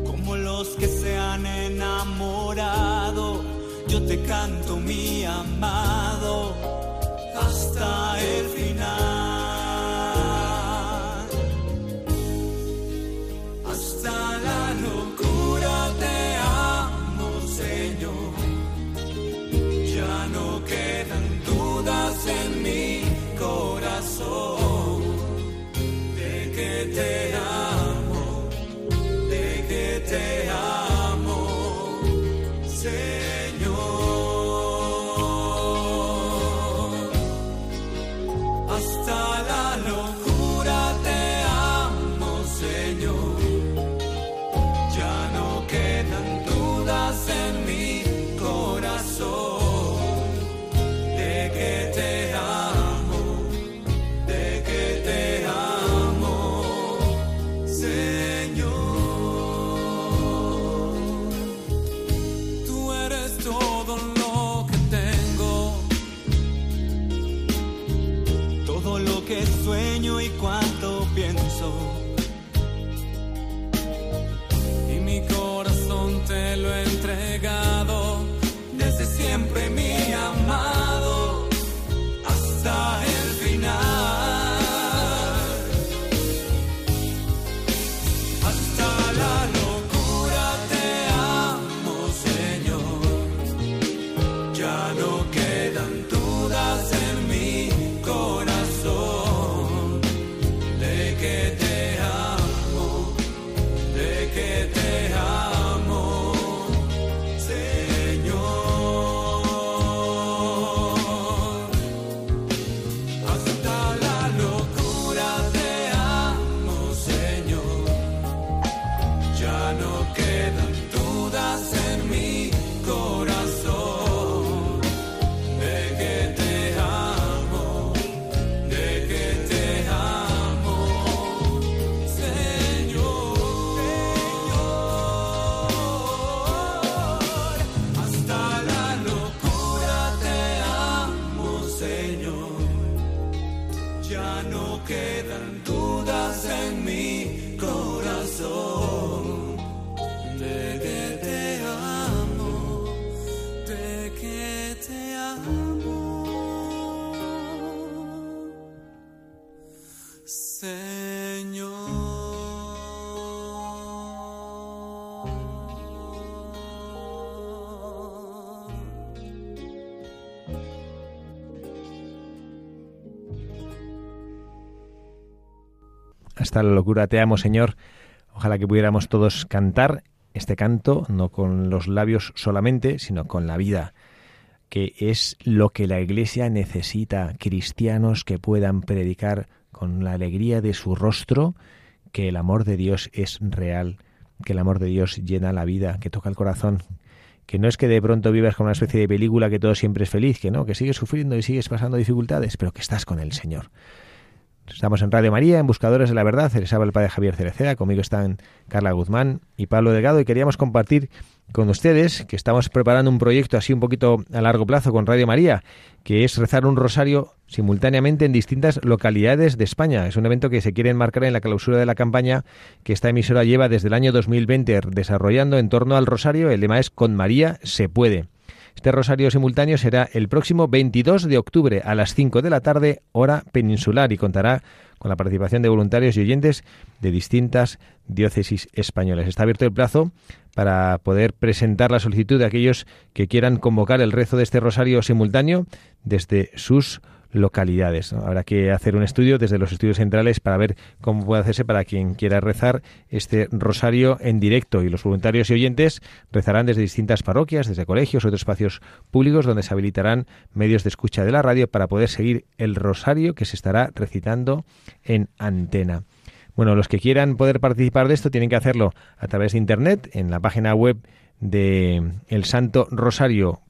Como los que se han enamorado, yo te canto mi amado hasta el final. Hasta la locura te amo, Señor. Ojalá que pudiéramos todos cantar este canto, no con los labios solamente, sino con la vida, que es lo que la Iglesia necesita, cristianos que puedan predicar con la alegría de su rostro que el amor de Dios es real, que el amor de Dios llena la vida, que toca el corazón, que no es que de pronto vivas con una especie de película que todo siempre es feliz, que no, que sigues sufriendo y sigues pasando dificultades, pero que estás con el Señor. Estamos en Radio María, en Buscadores de la Verdad. Les el padre Javier Cereceda. Conmigo están Carla Guzmán y Pablo Delgado. Y queríamos compartir con ustedes que estamos preparando un proyecto así un poquito a largo plazo con Radio María, que es rezar un rosario simultáneamente en distintas localidades de España. Es un evento que se quiere enmarcar en la clausura de la campaña que esta emisora lleva desde el año 2020 desarrollando en torno al rosario. El lema es Con María se puede. Este rosario simultáneo será el próximo 22 de octubre a las 5 de la tarde, hora peninsular, y contará con la participación de voluntarios y oyentes de distintas diócesis españolas. Está abierto el plazo para poder presentar la solicitud de aquellos que quieran convocar el rezo de este rosario simultáneo desde sus localidades. Habrá que hacer un estudio desde los estudios centrales para ver cómo puede hacerse para quien quiera rezar este rosario en directo y los voluntarios y oyentes rezarán desde distintas parroquias, desde colegios, otros espacios públicos donde se habilitarán medios de escucha de la radio para poder seguir el rosario que se estará recitando en antena. Bueno, los que quieran poder participar de esto tienen que hacerlo a través de internet en la página web de El Santo Rosario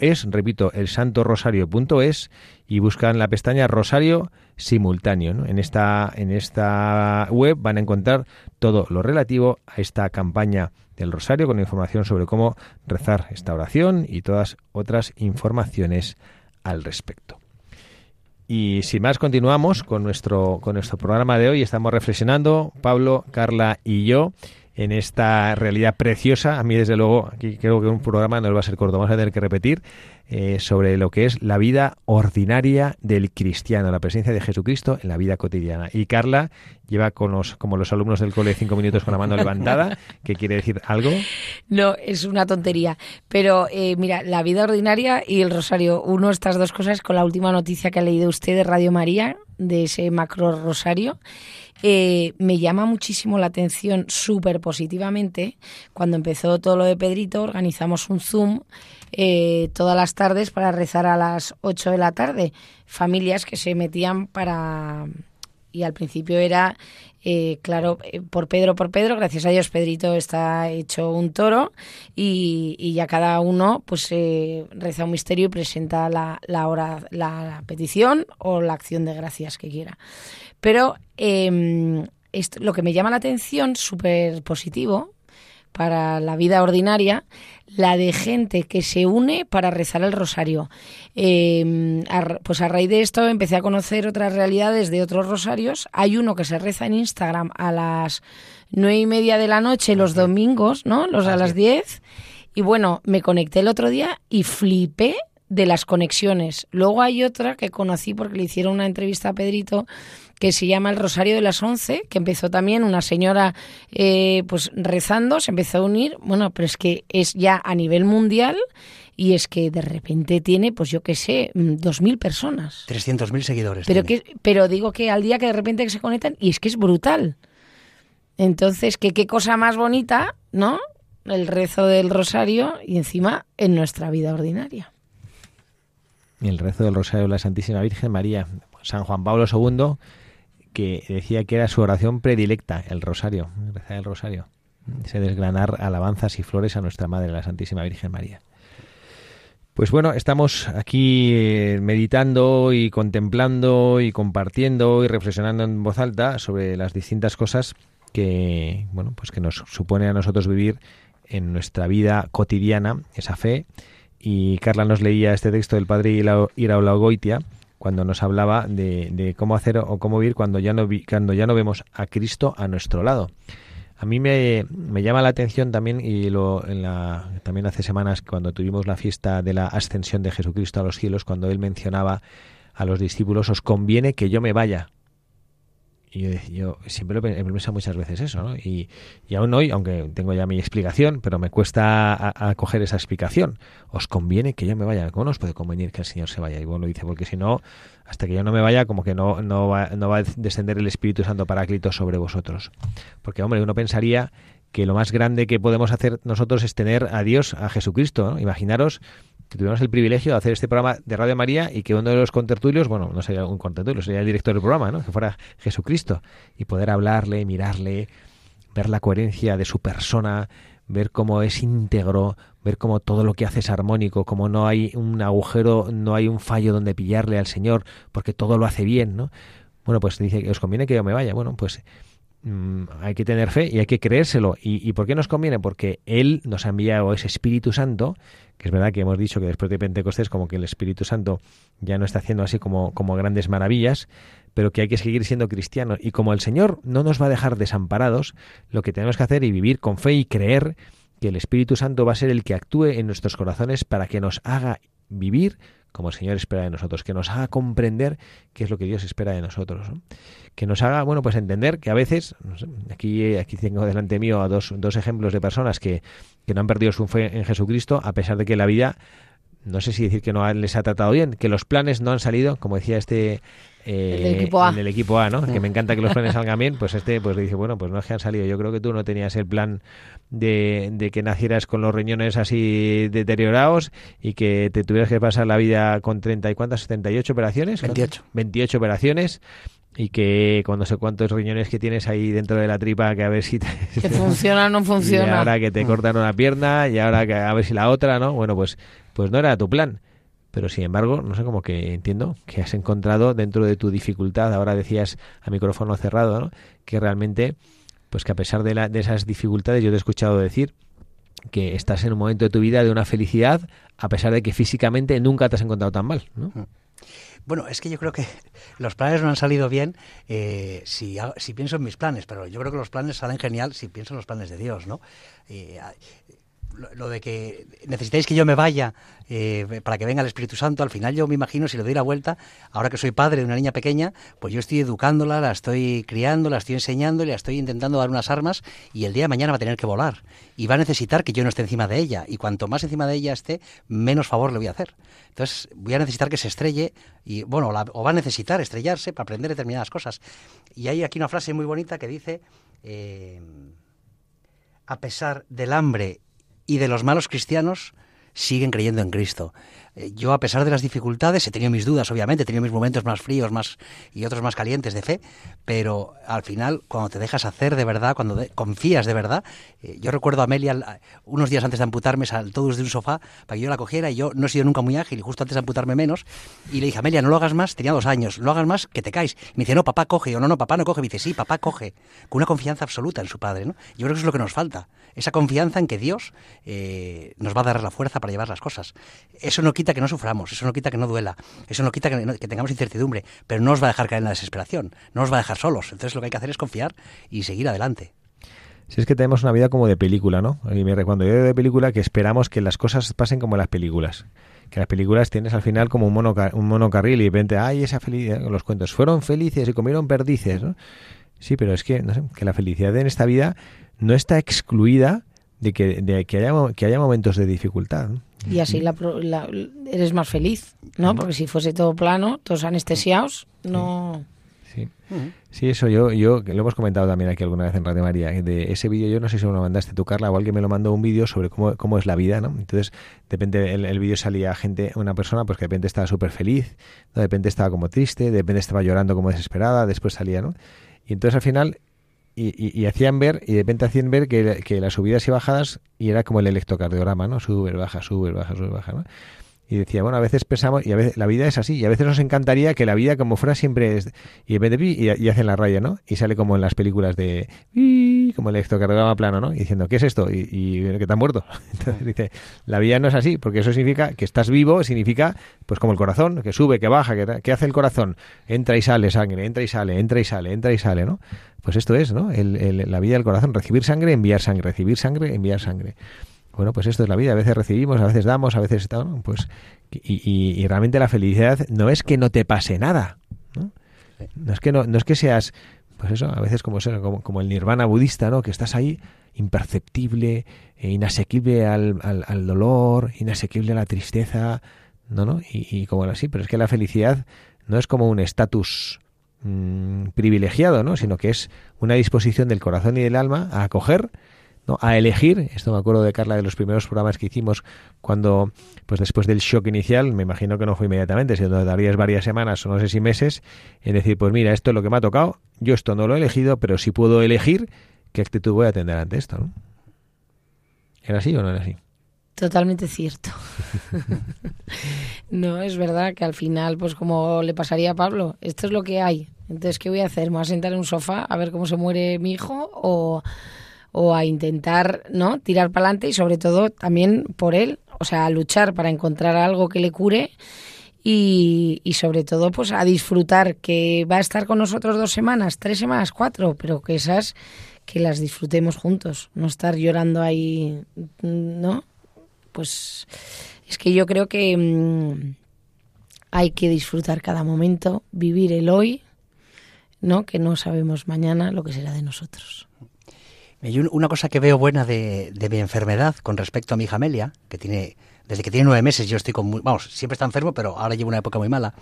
es, repito, el santo rosario.es y buscan la pestaña Rosario simultáneo. En, esta, en esta web van a encontrar todo lo relativo a esta campaña del Rosario con información sobre cómo rezar esta oración y todas otras informaciones al respecto. Y sin más, continuamos con nuestro, con nuestro programa de hoy. Estamos reflexionando, Pablo, Carla y yo, en esta realidad preciosa. A mí, desde luego, aquí creo que un programa no va a ser corto, vamos a tener que repetir eh, sobre lo que es la vida ordinaria del cristiano, la presencia de Jesucristo en la vida cotidiana. Y Carla lleva con los, como los alumnos del cole cinco minutos con la mano levantada, ¿qué quiere decir algo? No, es una tontería. Pero eh, mira, la vida ordinaria y el rosario, uno estas dos cosas con la última noticia que ha leído usted de Radio María, de ese macro rosario. Eh, me llama muchísimo la atención súper positivamente. Cuando empezó todo lo de Pedrito, organizamos un Zoom eh, todas las tardes para rezar a las 8 de la tarde. Familias que se metían para... Y al principio era, eh, claro, por Pedro, por Pedro, gracias a Dios Pedrito está hecho un toro y, ya cada uno pues reza un misterio y presenta la, la, hora, la petición o la acción de gracias que quiera. Pero eh, lo que me llama la atención, súper positivo, para la vida ordinaria, la de gente que se une para rezar el rosario. Em, pues a raíz de esto empecé a conocer otras realidades de otros rosarios. Hay uno que se reza en Instagram a las nueve y media de la noche los domingos, ¿no? Los a las diez. Y bueno, me conecté el otro día y flipé de las conexiones. Luego hay otra que conocí porque le hicieron una entrevista a Pedrito que se llama El Rosario de las Once, que empezó también una señora eh, pues rezando, se empezó a unir, bueno, pero es que es ya a nivel mundial y es que de repente tiene, pues yo qué sé, mm, dos mil personas. 300.000 seguidores. Pero, que, pero digo que al día que de repente se conectan, y es que es brutal. Entonces, que qué cosa más bonita, ¿no? El rezo del rosario y encima en nuestra vida ordinaria. Y el rezo del rosario de la Santísima Virgen María, San Juan Pablo II que decía que era su oración predilecta, el rosario, rezar el rosario, ese desgranar alabanzas y flores a nuestra Madre, la Santísima Virgen María. Pues bueno, estamos aquí eh, meditando y contemplando y compartiendo y reflexionando en voz alta sobre las distintas cosas que, bueno, pues que nos supone a nosotros vivir en nuestra vida cotidiana esa fe. Y Carla nos leía este texto del padre Iraola Goitia, cuando nos hablaba de, cómo hacer o cómo vivir cuando ya no cuando ya no vemos a Cristo a nuestro lado. A mí me, llama la atención también, y lo, en la, también hace semanas cuando tuvimos la fiesta de la ascensión de Jesucristo a los cielos, cuando él mencionaba a los discípulos, os conviene que yo me vaya. Y yo, siempre lo he pensado muchas veces eso, ¿no? Y, y, aún hoy, aunque tengo ya mi explicación, pero me cuesta acoger esa explicación. Os conviene que yo me vaya. ¿Cómo nos puede convenir que el Señor se vaya? Y bueno, dice, porque si no, hasta que yo no me vaya, como que no, no, va, no va a descender el Espíritu Santo Paráclito sobre vosotros. Porque, hombre, uno pensaría que lo más grande que podemos hacer nosotros es tener a Dios, a Jesucristo. ¿no? Imaginaros que tuvimos el privilegio de hacer este programa de Radio María y que uno de los contertulios, bueno, no sería un contertulio, sería el director del programa, ¿no? que fuera Jesucristo, y poder hablarle, mirarle, ver la coherencia de su persona, ver cómo es íntegro, ver cómo todo lo que hace es armónico, cómo no hay un agujero, no hay un fallo donde pillarle al Señor, porque todo lo hace bien, ¿no? Bueno, pues dice que os conviene que yo me vaya. Bueno, pues Mm, hay que tener fe y hay que creérselo. ¿Y, por qué nos conviene? Porque Él nos ha enviado ese Espíritu Santo, que es verdad que hemos dicho que después de Pentecostés como que el Espíritu Santo ya no está haciendo así como, como grandes maravillas, pero que hay que seguir siendo cristianos. Y como el Señor no nos va a dejar desamparados, lo que tenemos que hacer es vivir con fe y creer que el Espíritu Santo va a ser el que actúe en nuestros corazones para que nos haga vivir como el Señor espera de nosotros, que nos haga comprender qué es lo que Dios espera de nosotros, que nos haga, bueno, pues entender que a veces, aquí, aquí tengo delante mío a dos, dos ejemplos de personas que, que no han perdido su fe en Jesucristo, a pesar de que la vida no sé si decir que no les ha tratado bien, que los planes no han salido, como decía este eh, equipo en el equipo A, ¿no? Que me encanta que los planes salgan bien, pues este pues le dice, bueno, pues no es que han salido, yo creo que tú no tenías el plan de, de que nacieras con los riñones así deteriorados y que te tuvieras que pasar la vida con 30 y cuántas, 78 operaciones. 28. 28 operaciones y que con no sé cuántos riñones que tienes ahí dentro de la tripa que a ver si te, que funciona o no funciona y ahora que te cortan una pierna y ahora que a ver si la otra no bueno pues pues no era tu plan pero sin embargo no sé cómo que entiendo que has encontrado dentro de tu dificultad ahora decías a micrófono cerrado ¿no? que realmente pues que a pesar de, la, de esas dificultades yo te he escuchado decir que estás en un momento de tu vida de una felicidad a pesar de que físicamente nunca te has encontrado tan mal ¿no? Mm. Bueno, es que yo creo que los planes no han salido bien eh, si, si, pienso en mis planes, pero yo creo que los planes salen genial si pienso en los planes de Dios, ¿no? Eh, lo, de que necesitáis que yo me vaya eh, para que venga el Espíritu Santo, al final yo me imagino si le doy la vuelta, ahora que soy padre de una niña pequeña, pues yo estoy educándola, la estoy criando, la estoy enseñando, la estoy intentando dar unas armas y el día de mañana va a tener que volar y va a necesitar que yo no esté encima de ella y cuanto más encima de ella esté, menos favor le voy a hacer. Entonces voy a necesitar que se estrelle y bueno, o va a necesitar estrellarse para aprender determinadas cosas. Y hay aquí una frase muy bonita que dice... Eh, a pesar del hambre y de los malos cristianos siguen creyendo en Cristo. Eh, yo, a pesar de las dificultades, he tenido mis dudas, obviamente, he tenido mis momentos más fríos más y otros más calientes de fe, pero al final, cuando te dejas hacer de verdad, cuando confías de verdad, eh, yo recuerdo a Amelia unos días antes de amputarme, saltó desde un sofá para que yo la cogiera y yo no he sido nunca muy ágil y justo antes de amputarme menos, y le dije, Amelia, no lo hagas más, tenía dos años, no lo hagas más, que te caes. Me dice, no, papá coge, o no, no, papá no coge, me dice, sí, papá coge, con una confianza absoluta en su padre, ¿no? Yo creo que eso es lo que nos falta, esa confianza en que Dios eh, nos va a dar la fuerza para llevar las cosas. Eso no quita que no suframos, eso no quita que no duela, eso no quita que, tengamos incertidumbre, pero no os va a dejar caer en la desesperación, no os va a dejar solos. Entonces lo que hay que hacer es confiar y seguir adelante. Si es que tenemos una vida como de película, ¿no? Y me cuando yo de película que esperamos que las cosas pasen como en las películas. Que las películas tienes al final como un, un monocarril y de repente, ay, esa felicidad, los cuentos, fueron felices y comieron perdices, ¿no? Sí, pero es que, no que la felicidad en esta vida no está excluida de que, haya, que haya momentos de dificultad. Y así la, eres más feliz, ¿no? Porque si fuese todo plano, todos anestesiados, no... Sí. sí, eso yo, yo lo hemos comentado también aquí alguna vez en Radio María, de ese vídeo yo no sé si me lo mandaste tú, Carla, o alguien me lo mandó un vídeo sobre cómo, cómo es la vida, ¿no? Entonces, de repente el, el vídeo salía gente, una persona pues que de repente estaba súper feliz, de repente estaba como triste, de repente estaba llorando como desesperada, después salía, ¿no? Y entonces al final y, hacían ver, y de repente hacían ver que, las subidas y bajadas, y era como el electrocardiograma, ¿no? Sube, baja, sube, baja, sube, baja, ¿no? Y decía, bueno, a veces pensamos, y a veces la vida es así, y a veces nos encantaría que la vida como fuera siempre es, y y, y hacen la raya, ¿no? Y sale como en las películas de, como el electrocardiograma plano, ¿no? Y diciendo, ¿qué es esto? Y, y que te han muerto. Entonces dice, la vida no es así, porque eso significa que estás vivo, significa, pues como el corazón, que sube, que baja, que, ¿qué hace el corazón? Entra y sale sangre, entra y sale, entra y sale, entra y sale, ¿no? Pues esto es, ¿no? La vida del corazón, recibir sangre, enviar sangre, recibir sangre, enviar sangre. Bueno, pues esto es la vida. A veces recibimos, a veces damos, a veces... Pues, y, realmente la felicidad no es que no te pase nada. ¿no? no es que no, no es que seas pues eso, a veces como, como, el nirvana budista, ¿no? Que estás ahí imperceptible, e inasequible al, al, dolor, inasequible a la tristeza, ¿no? ¿no? Y, como así, pero es que la felicidad no es como un estatus mmm, privilegiado, ¿no? Sino que es una disposición del corazón y del alma a acoger ¿no? a elegir, esto me acuerdo de Carla de los primeros programas que hicimos cuando, pues después del shock inicial, me imagino que no fue inmediatamente, sino todavía varias semanas o no sé si meses, en decir, pues mira, esto es lo que me ha tocado, yo esto no lo he elegido, pero si puedo elegir, ¿qué actitud voy a tener ante esto? ¿no? ¿Era así o no era así? Totalmente cierto. no, es verdad que al final, pues como le pasaría a Pablo, esto es lo que hay. Entonces, ¿qué voy a hacer? ¿Me voy a sentar en un sofá a ver cómo se muere mi hijo o, o a intentar no tirar para adelante y sobre todo también por él, o sea, a luchar para encontrar algo que le cure y, y, sobre todo pues a disfrutar que va a estar con nosotros dos semanas, tres semanas, cuatro, pero que esas que las disfrutemos juntos, no estar llorando ahí, ¿no? Pues es que yo creo que mmm, hay que disfrutar cada momento, vivir el hoy, ¿no? Que no sabemos mañana lo que será de nosotros. Y una cosa que veo buena de, mi enfermedad con respecto a mi hija Amelia, que tiene, desde que tiene nueve meses, yo estoy con, muy, vamos, siempre está enfermo, pero ahora llevo una época muy mala,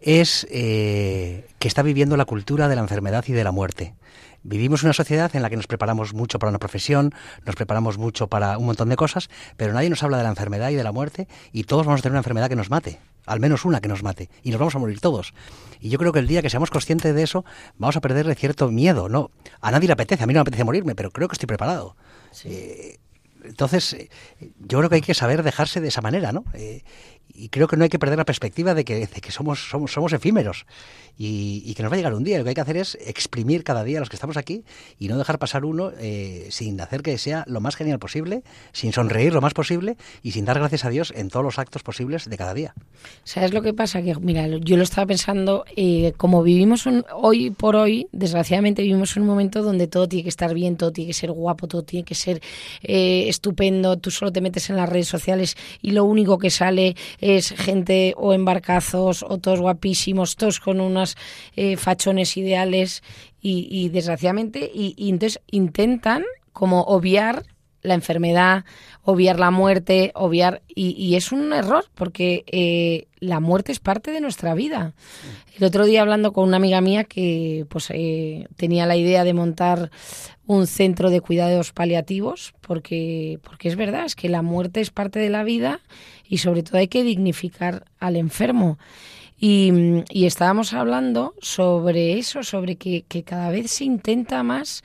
es eh, que está viviendo la cultura de la enfermedad y de la muerte. Vivimos una sociedad en la que nos preparamos mucho para una profesión, nos preparamos mucho para un montón de cosas, pero nadie nos habla de la enfermedad y de la muerte y todos vamos a tener una enfermedad que nos mate, al menos una que nos mate, y nos vamos a morir todos. Y yo creo que el día que seamos conscientes de eso, vamos a perderle cierto miedo, ¿no? A nadie le apetece, a mí no me apetece morirme, pero creo que estoy preparado. Sí. Eh, entonces, eh, yo creo que hay que saber dejarse de esa manera, ¿no? Eh, y creo que no hay que perder la perspectiva de que, de que somos, somos, somos efímeros y, y, que nos va a llegar un día. Lo que hay que hacer es exprimir cada día a los que estamos aquí y no dejar pasar uno eh, sin hacer que sea lo más genial posible, sin sonreír lo más posible y sin dar gracias a Dios en todos los actos posibles de cada día. ¿Sabes lo que pasa? Que, mira, yo lo estaba pensando, eh, como vivimos un, hoy por hoy, desgraciadamente vivimos en un momento donde todo tiene que estar bien, todo tiene que ser guapo, todo tiene que ser eh, estupendo, tú solo te metes en las redes sociales y lo único que sale es gente o en barcazos o todos guapísimos, todos con unas eh, fachones ideales y, y desgraciadamente y, y, entonces intentan como obviar la enfermedad, obviar la muerte, obviar y, y es un error porque eh, la muerte es parte de nuestra vida. El otro día hablando con una amiga mía que pues eh, tenía la idea de montar un centro de cuidados paliativos porque porque es verdad es que la muerte es parte de la vida y sobre todo hay que dignificar al enfermo. Y, y estábamos hablando sobre eso, sobre que, que, cada vez se intenta más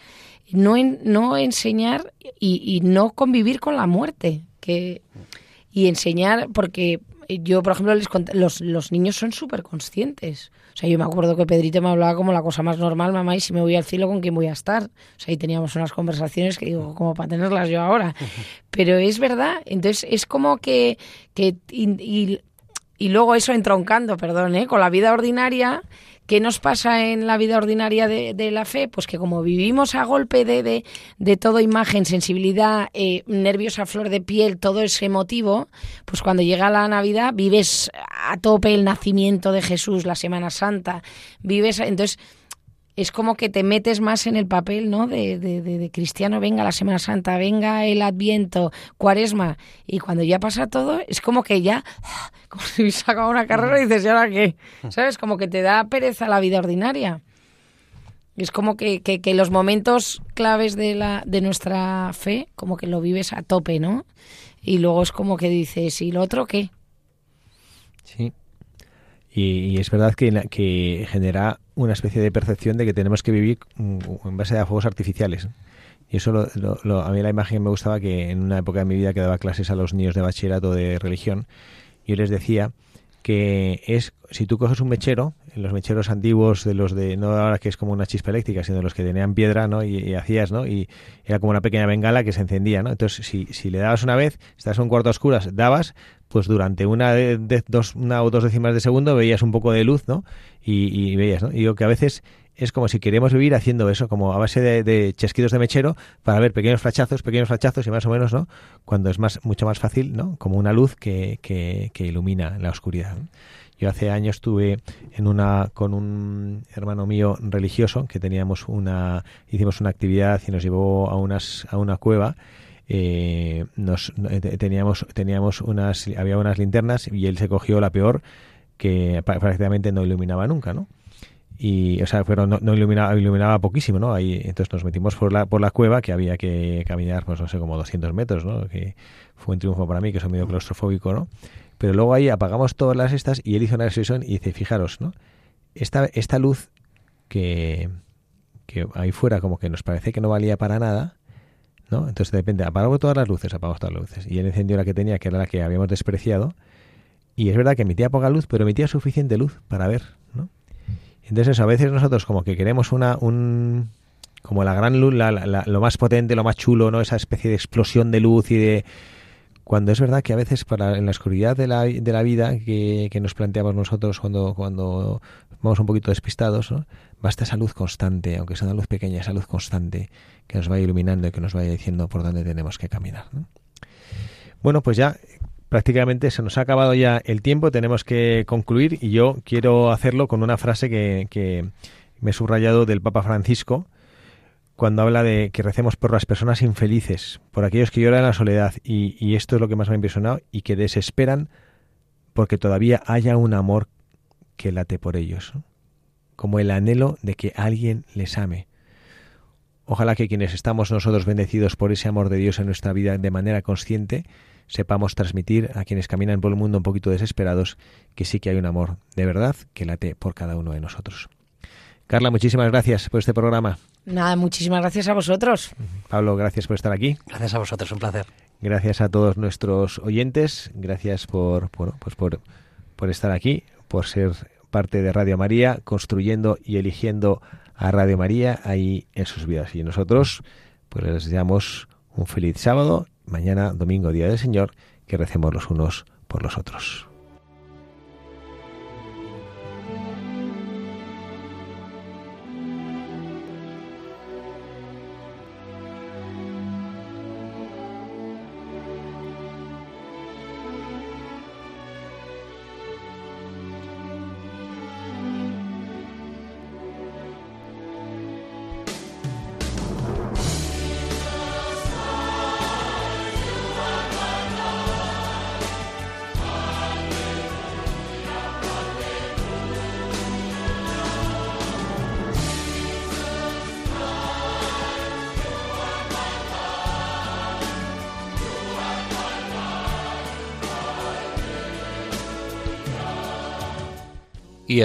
no, en, no enseñar y, y, no convivir con la muerte. Que, y enseñar, porque yo, por ejemplo, les los, los niños son súper conscientes. O sea, yo me acuerdo que Pedrito me hablaba como la cosa más normal, mamá, y si me voy al cielo, ¿con quién voy a estar? O sea, y teníamos unas conversaciones que digo, como para tenerlas yo ahora. Pero es verdad, entonces es como que... que y, y, y luego eso entroncando, perdón, ¿eh? con la vida ordinaria, ¿qué nos pasa en la vida ordinaria de, de la fe? Pues que como vivimos a golpe de, de, de todo imagen, sensibilidad, eh, nervios a flor de piel, todo ese emotivo, pues cuando llega la Navidad vives a tope el nacimiento de Jesús, la Semana Santa, vives, entonces es como que te metes más en el papel, ¿no? De, de, de, de, cristiano, venga la Semana Santa, venga el Adviento, Cuaresma, y cuando ya pasa todo, es como que ya, como si saca una carrera y dices, ¿y ahora qué? ¿Sabes? Como que te da pereza la vida ordinaria. Es como que, que, que los momentos claves de, la, de nuestra fe, como que lo vives a tope, ¿no? Y luego es como que dices, ¿y lo otro qué? Sí, y, y, es verdad que, genera una especie de percepción de que tenemos que vivir en base a fuegos artificiales. Y eso lo, lo, lo, a mí la imagen me gustaba que en una época de mi vida que daba clases a los niños de bachillerato de religión, yo les decía que es si tú coges un mechero, los mecheros antiguos de los de no ahora que es como una chispa eléctrica, sino los que tenían piedra, ¿no? Y, y hacías, ¿no? Y era como una pequeña bengala que se encendía, ¿no? Entonces, si, si le dabas una vez, estás en un cuarto a oscuras, dabas, pues durante una de, dos una o dos décimas de segundo veías un poco de luz, ¿no? Y, y veías, ¿no? Y digo que a veces es como si queremos vivir haciendo eso, como a base de, de, de mechero, para ver pequeños flachazos, pequeños flachazos y más o menos, ¿no? Cuando es más mucho más fácil, ¿no? Como una luz que, que, que ilumina la oscuridad. Yo hace años estuve en una con un hermano mío religioso que teníamos una hicimos una actividad y nos llevó a unas a una cueva eh, nos eh, teníamos teníamos unas había unas linternas y él se cogió la peor que prácticamente no iluminaba nunca, ¿no? y o sea pero no, iluminaba iluminaba poquísimo no ahí entonces nos metimos por la por la cueva que había que caminar pues no sé como 200 metros no que fue un triunfo para mí que soy medio claustrofóbico no pero luego ahí apagamos todas las estas y él hizo una reflexión y dice fijaros no esta esta luz que que ahí fuera como que nos parece que no valía para nada ¿no? Entonces depende, apagamos todas las luces, apagamos todas las luces. Y él encendió la que tenía, que era la que habíamos despreciado. Y es verdad que emitía poca luz, pero emitía suficiente luz para ver, ¿no? Entonces a veces nosotros como que queremos una, un, como la gran luz, lo más potente, lo más chulo, ¿no? Esa especie de explosión de luz y de... Cuando es verdad que a veces para, en la oscuridad de la, de la vida que, que nos planteamos nosotros cuando, cuando vamos un poquito despistados, ¿no? basta esa luz constante, aunque sea una luz pequeña, esa luz constante que nos vaya iluminando y que nos vaya diciendo por dónde tenemos que caminar. Bueno, pues ya prácticamente se nos ha acabado ya el tiempo, tenemos que concluir y yo quiero hacerlo con una frase que, me he subrayado del Papa Francisco cuando habla de que recemos por las personas infelices, por aquellos que lloran en la soledad y, esto es lo que más me ha impresionado y que desesperan porque todavía haya un amor que late por ellos, como el anhelo de que alguien les ame. Ojalá que quienes estamos nosotros bendecidos por ese amor de Dios en nuestra vida de manera consciente, sepamos transmitir a quienes caminan por el mundo un poquito desesperados que sí que hay un amor de verdad que late por cada uno de nosotros. Carla, muchísimas gracias por este programa. Nada, muchísimas gracias a vosotros. Pablo, gracias por estar aquí. Gracias a vosotros, un placer. Gracias a todos nuestros oyentes, gracias por, por, pues por, por estar aquí, por ser parte de Radio María, construyendo y eligiendo a Radio María ahí en sus vidas. Y nosotros, pues les deseamos un feliz sábado mañana, domingo, día del Señor, que recemos los unos por los otros.